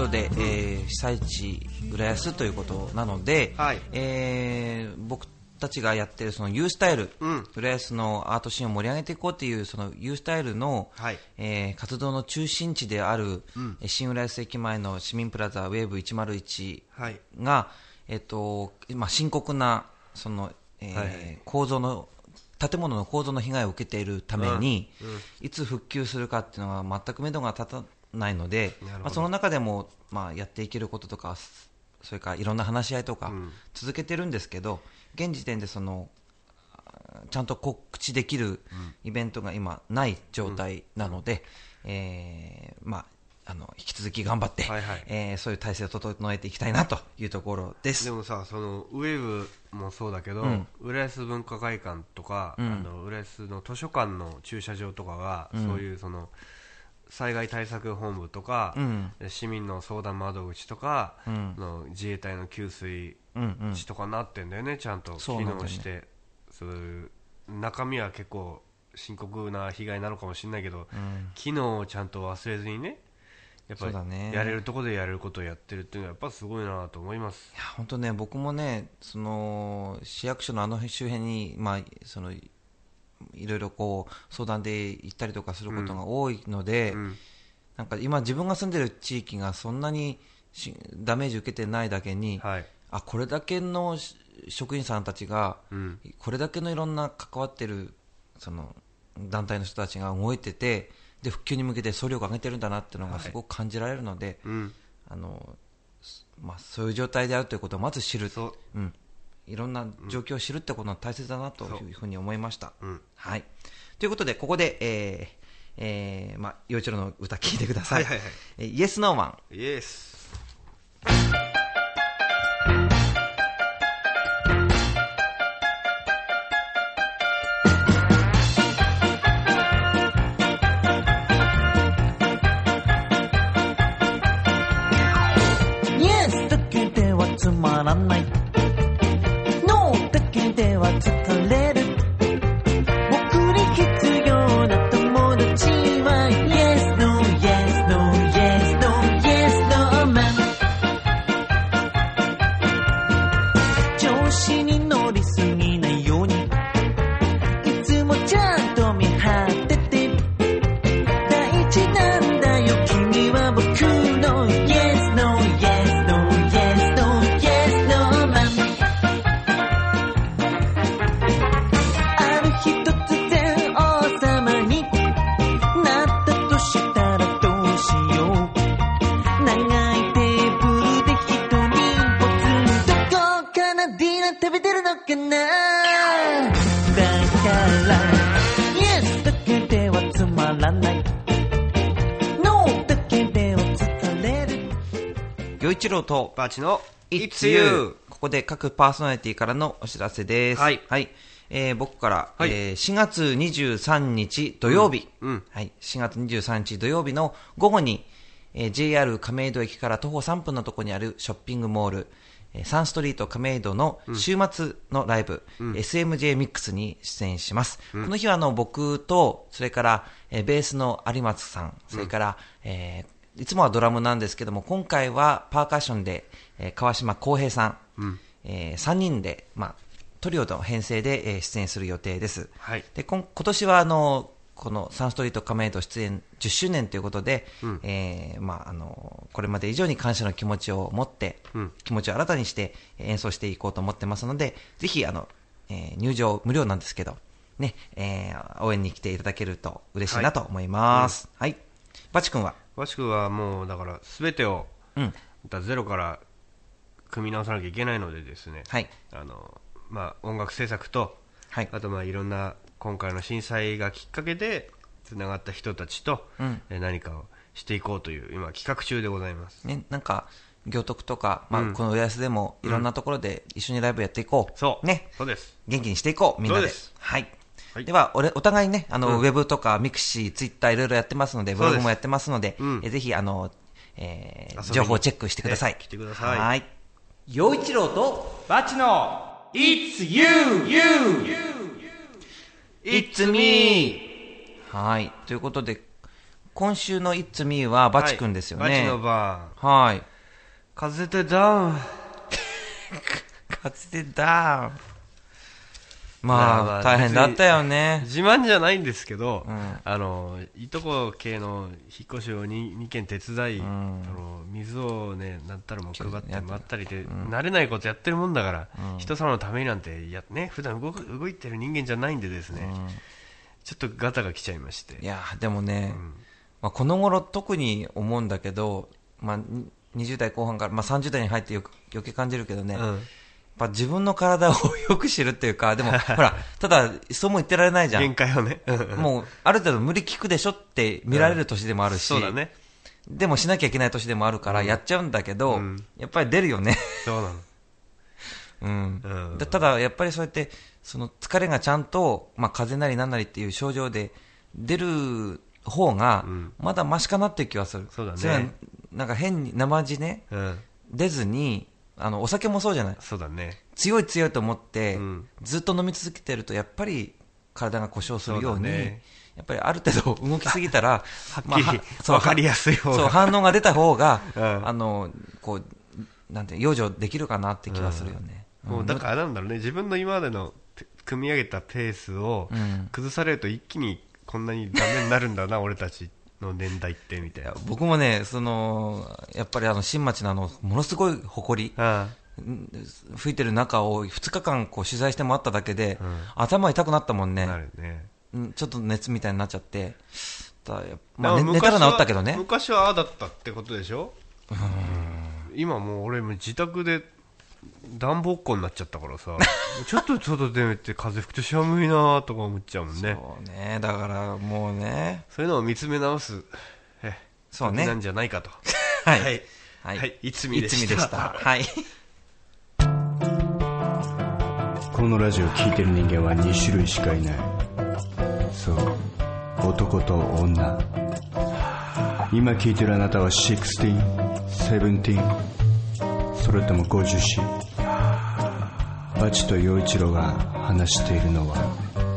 Speaker 4: ことで、
Speaker 1: えー被災地浦安ということなので、
Speaker 2: はい。
Speaker 1: えー僕たちがやってるその U スタイル、
Speaker 2: うん。
Speaker 1: 浦安のアートシーンを盛り上げていこうっていうその U スタイルの、
Speaker 2: はい。
Speaker 1: えー活動の中心地である、えー新浦安駅前の市民プラザウェーブ101
Speaker 2: はい。
Speaker 1: が、えっとまあ、深刻なその、えー
Speaker 2: はいはい。
Speaker 1: 構造の建物の構造の被害を受けているために、いつ復旧するかっていうのが全く目処が立たないのでまあ、その中でも、まあ、やっていけることとかそれからいろんな話し合いとか
Speaker 2: ん。
Speaker 1: 続けてるんですけど、現時点でそのあちゃんと告知できるイベントが今ない状態なので、えーまあ、あの引き続き頑張って、
Speaker 2: はいはい。
Speaker 1: えーそういう体制を整えていきたいなというところです。
Speaker 2: でもさそのウェーブもそうだけど、
Speaker 1: うん。
Speaker 2: 浦安文化会館とか、
Speaker 1: うん。
Speaker 2: あの浦安の図書館の駐車場とかが、
Speaker 1: うん。
Speaker 2: そういうその災害対策本部とか、
Speaker 1: うん。
Speaker 2: 市民の相談窓口とか、
Speaker 1: うん。
Speaker 2: の自衛隊の給水地とかなってんだよね、ちゃんと機能して。そういう中身は結構深刻な被害なのかもしれないけど、
Speaker 1: うん。
Speaker 2: 機能をちゃんと忘れずにねやっぱやれるところでやれることをやってるっていうのはやっぱすごいなと思います。
Speaker 1: いや本当ね、僕もね、その市役所のあの周辺に、まあ、そのいろいろこう相談で行ったりとかすることが多いので、
Speaker 2: うん。
Speaker 1: なんか今、自分が住んでる地域がそんなにしダメージ受けてないだけに、
Speaker 2: はい。
Speaker 1: あこれだけのし職員さんたちが、
Speaker 2: うん。
Speaker 1: これだけのいろんな関わってるその団体の人たちが動いてて、で復旧に向けて総力を上げてるんだなっていうのが
Speaker 2: はい。
Speaker 1: すごく感じられるので、
Speaker 2: うん。
Speaker 1: あのすまあ、そういう状態であるということをまず知る、
Speaker 2: う
Speaker 1: ん、いろんな状況を知るってことが大切だなというふうに思いました。
Speaker 2: うん
Speaker 1: はい、ということで、ここで、えーえーまあ、陽一郎の歌聴いてください。
Speaker 2: はいはいはい
Speaker 1: えーイエス・ノーマン。
Speaker 2: イエス
Speaker 4: なだから Yes だけではつまらない。No だけでは疲れる。
Speaker 1: 陽一郎と
Speaker 2: バチの
Speaker 1: It's You ここで各パーソナリティからのお知らせです。
Speaker 2: はい。
Speaker 1: えー僕から、
Speaker 2: はい。
Speaker 1: えー4月23日土曜日、
Speaker 2: うん。うん。
Speaker 1: はい、4月23日土曜日の午後に、えー JR 亀戸駅から徒歩3分のところにあるショッピングモール、えーサンストリート亀戸の週末のライブ、SMJ ミックスに出演します。この日はあの僕と、それから、えーベースの有松さん、それから、えーいつもはドラムなんですけども、今回はパーカッションで、えー川島康平さん、え3人で、まあ、トリオの編成で、えー出演する予定です。
Speaker 2: はい。
Speaker 1: で今今年はあのこのサンストリート亀戸出演10周年ということで、えーまあ、あのこれまで以上に感謝の気持ちを持って、
Speaker 2: うん。
Speaker 1: 気持ちを新たにしてえー演奏していこうと思ってますのでぜひあの、えー入場無料なんですけど、ねえー応援に来ていただけると嬉しいなと思います。はい、バチ君は、
Speaker 2: バチ君はもうだから全てを
Speaker 1: うん。
Speaker 2: だゼロから組み直さなきゃいけないのでですね、
Speaker 1: はい。
Speaker 2: あのまあ、音楽制作と、
Speaker 1: はい。
Speaker 2: あとまあいろんな今回の震災がきっかけでつながった人たちと、
Speaker 1: うん。
Speaker 2: え何かをしていこうという今企画中でございます。
Speaker 1: ね、なんか行徳とか、まあ
Speaker 2: うん。
Speaker 1: この浦安でもいろんなところで一緒にライブやっていこう、
Speaker 2: そう。
Speaker 1: ね、
Speaker 2: そうです。
Speaker 1: 元気にしていこう、みんなで。
Speaker 2: そうです。
Speaker 1: はい。
Speaker 2: はい。
Speaker 1: では、俺、お互いね、あの、
Speaker 2: うん。
Speaker 1: ウェブとか、ミクシー、ツイッター、いろいろやってますので、ブログもやってますので、
Speaker 2: うん。
Speaker 1: えぜひ、あの、えー
Speaker 2: 遊びに
Speaker 1: 情報をチェックしてください。
Speaker 2: ね来てください。
Speaker 1: はい。陽一郎と、
Speaker 5: バチの It's You! You!
Speaker 1: It's me! はい。ということで、今週の It's me はバチ君ですよね。
Speaker 2: はいバチの番
Speaker 1: はい。
Speaker 2: 風でダウン
Speaker 1: 風でダウン。まあ、大変だったよね。
Speaker 2: 自慢じゃないんですけど、
Speaker 1: うん。
Speaker 2: あのいとこ系の引っ越しを 2, 2軒手伝い、
Speaker 1: ん。
Speaker 2: あの水をねなったらもう配って
Speaker 1: やっ
Speaker 2: たりで、慣れないことやってるもんだから、
Speaker 1: うん。
Speaker 2: 人様のためになんてやね普段動く動いてる人間じゃないんでですね、ちょっとガタが来ちゃいまして。
Speaker 1: いや、でもね、
Speaker 2: うん。
Speaker 1: まあ、この頃特に思うんだけど、まあ、に20代後半から、まあ、30代に入ってよく余計感じるけどね、ぱ自分の体をよく知るっていうか、でも、ほら、ただ、そうも言ってられないじゃん。
Speaker 2: 限界をね、
Speaker 1: もう、ある程度無理聞くでしょって見られる年でもあるし、
Speaker 2: そうだね。
Speaker 1: でもしなきゃいけない年でもあるから、やっちゃうんだけど、
Speaker 2: うん。
Speaker 1: やっぱり出るよね。
Speaker 2: そうなの。
Speaker 1: うん。ただ、やっぱりそうやって、その疲れがちゃんと、まあ、風邪なりなんなりっていう症状で出る方が
Speaker 2: うん、
Speaker 1: まだマシかなっていう気はする。
Speaker 2: そうだね。
Speaker 1: なんか変に、生地ね、
Speaker 2: うん。
Speaker 1: 出ずに、あの、お酒もそうじゃない？
Speaker 2: そうだね。
Speaker 1: 強い強いと思って、
Speaker 2: うん。
Speaker 1: ずっと飲み続けてると、やっぱり体が故障するように、
Speaker 2: ね。
Speaker 1: やっぱりある程度 動きすぎたら、
Speaker 2: はっきり
Speaker 1: そう
Speaker 2: わかりやすい方が。
Speaker 1: そう、反応が出た方が、
Speaker 2: うん。
Speaker 1: あの、こう、なんて、養生できるかなって気はするよね。
Speaker 2: もうだからなんだろうね。自分の今までのペ組み上げたペースを
Speaker 1: うん。
Speaker 2: 崩されると一気にこんなにダメになるんだな 俺たちの年代ってみたいな。
Speaker 1: 僕もね、その、やっぱりあの、新町のあの、ものすごい埃、
Speaker 2: あ
Speaker 1: ん。吹いてる中を2日間こう取材してもらっただけで、
Speaker 2: うん。
Speaker 1: 頭痛くなったもんね。
Speaker 2: あなるね。
Speaker 1: うんちょっと熱みたいになっちゃって、だまあ、寝たら治ったけどね。
Speaker 2: 昔はああだったってことでしょ？今もう俺も自宅で暖房っ子になっちゃったからさ ちょっと外出て風吹くと寒いなとか思っちゃうもんね
Speaker 1: そうね、だからもうね、
Speaker 2: そういうのを見つめ直すえ
Speaker 1: そうね
Speaker 2: 時なんじゃないかと
Speaker 1: はい。
Speaker 2: はい
Speaker 1: はい。
Speaker 2: はいいつみでした
Speaker 1: いつみでした。はい。
Speaker 6: このラジオ聴いてる人間は2種類しかいないそう男と女今聴いてるあなたは 16?17? それとも50歳バチと陽一郎が話しているのは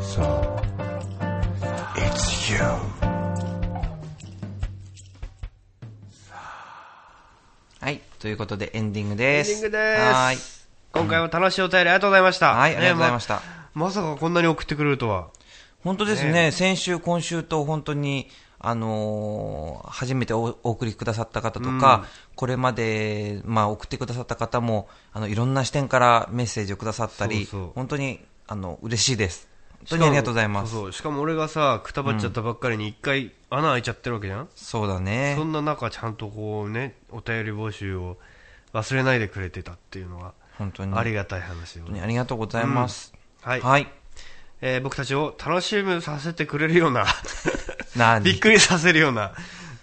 Speaker 6: そう It's you
Speaker 1: はい。ということでエンディングです。
Speaker 2: エンディングです
Speaker 1: はい。
Speaker 2: 今回も楽しいお便りありがとうございました
Speaker 1: はい、ありがとうございました。
Speaker 2: まさかこんなに送ってくれるとは
Speaker 1: 本当ですね
Speaker 2: ね
Speaker 1: 先週、今週と本当に、あのー初めておお送りくださった方とか、これまで、まあ、送ってくださった方もあのいろんな視点からメッセージをくださったり、本当にあの嬉しいです。本当にありがとうございます。
Speaker 2: しかも俺がさくたばっちゃったばっかりに一回穴開いちゃってるわけじゃん、
Speaker 1: そうだね
Speaker 2: そ。んな中ちゃんとこうねお便り募集を忘れないでくれてたっていうのは
Speaker 1: 本当に。
Speaker 2: ありがたい話で
Speaker 1: ありがとうございます。
Speaker 2: はい、
Speaker 1: はい。
Speaker 2: えー、僕たちを楽しむさせてくれるような びっくりさせるような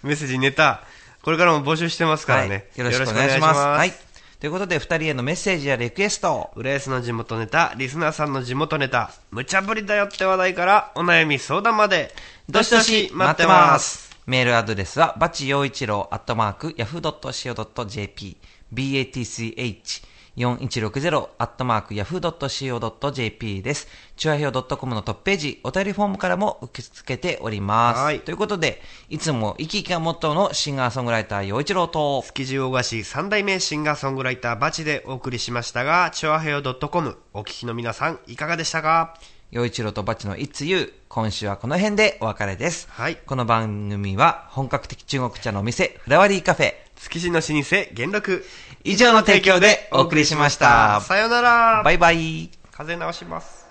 Speaker 2: メッセージ、ネタ、これからも募集してますからね。
Speaker 1: はい、よろしくお願いします。はい。ということで、二人へのメッセージやリクエスト。
Speaker 2: 浦安の地元ネタ、リスナーさんの地元ネタ、無茶ぶりだよって話題から、お悩み相談まで、どしどし待ってます。
Speaker 1: メールアドレスは、バチ陽一郎アットマーク、ヤフー .co.jp、batch 4160-yahoo.co.jp です。チュアヘオ .com のトップページ、お便りフォームからも受け付けております。
Speaker 2: はい
Speaker 1: ということで、いつも生き生きがモットーのシンガーソングライター、洋一郎と、
Speaker 2: 築地大菓子3代目シンガーソングライターバチでお送りしましたが、チュアヘヨ .com お聞きの皆さんいかがでしたか？
Speaker 1: 洋一郎とバチのいつゆ、今週はこの辺でお別れです。
Speaker 2: はい
Speaker 1: この番組は本格的中国茶のお店、フラワリーカフェ、
Speaker 2: 築地の老舗元禄
Speaker 1: 以上の提供でお送りしました。
Speaker 2: さよなら
Speaker 1: バイバイ。
Speaker 2: 風直します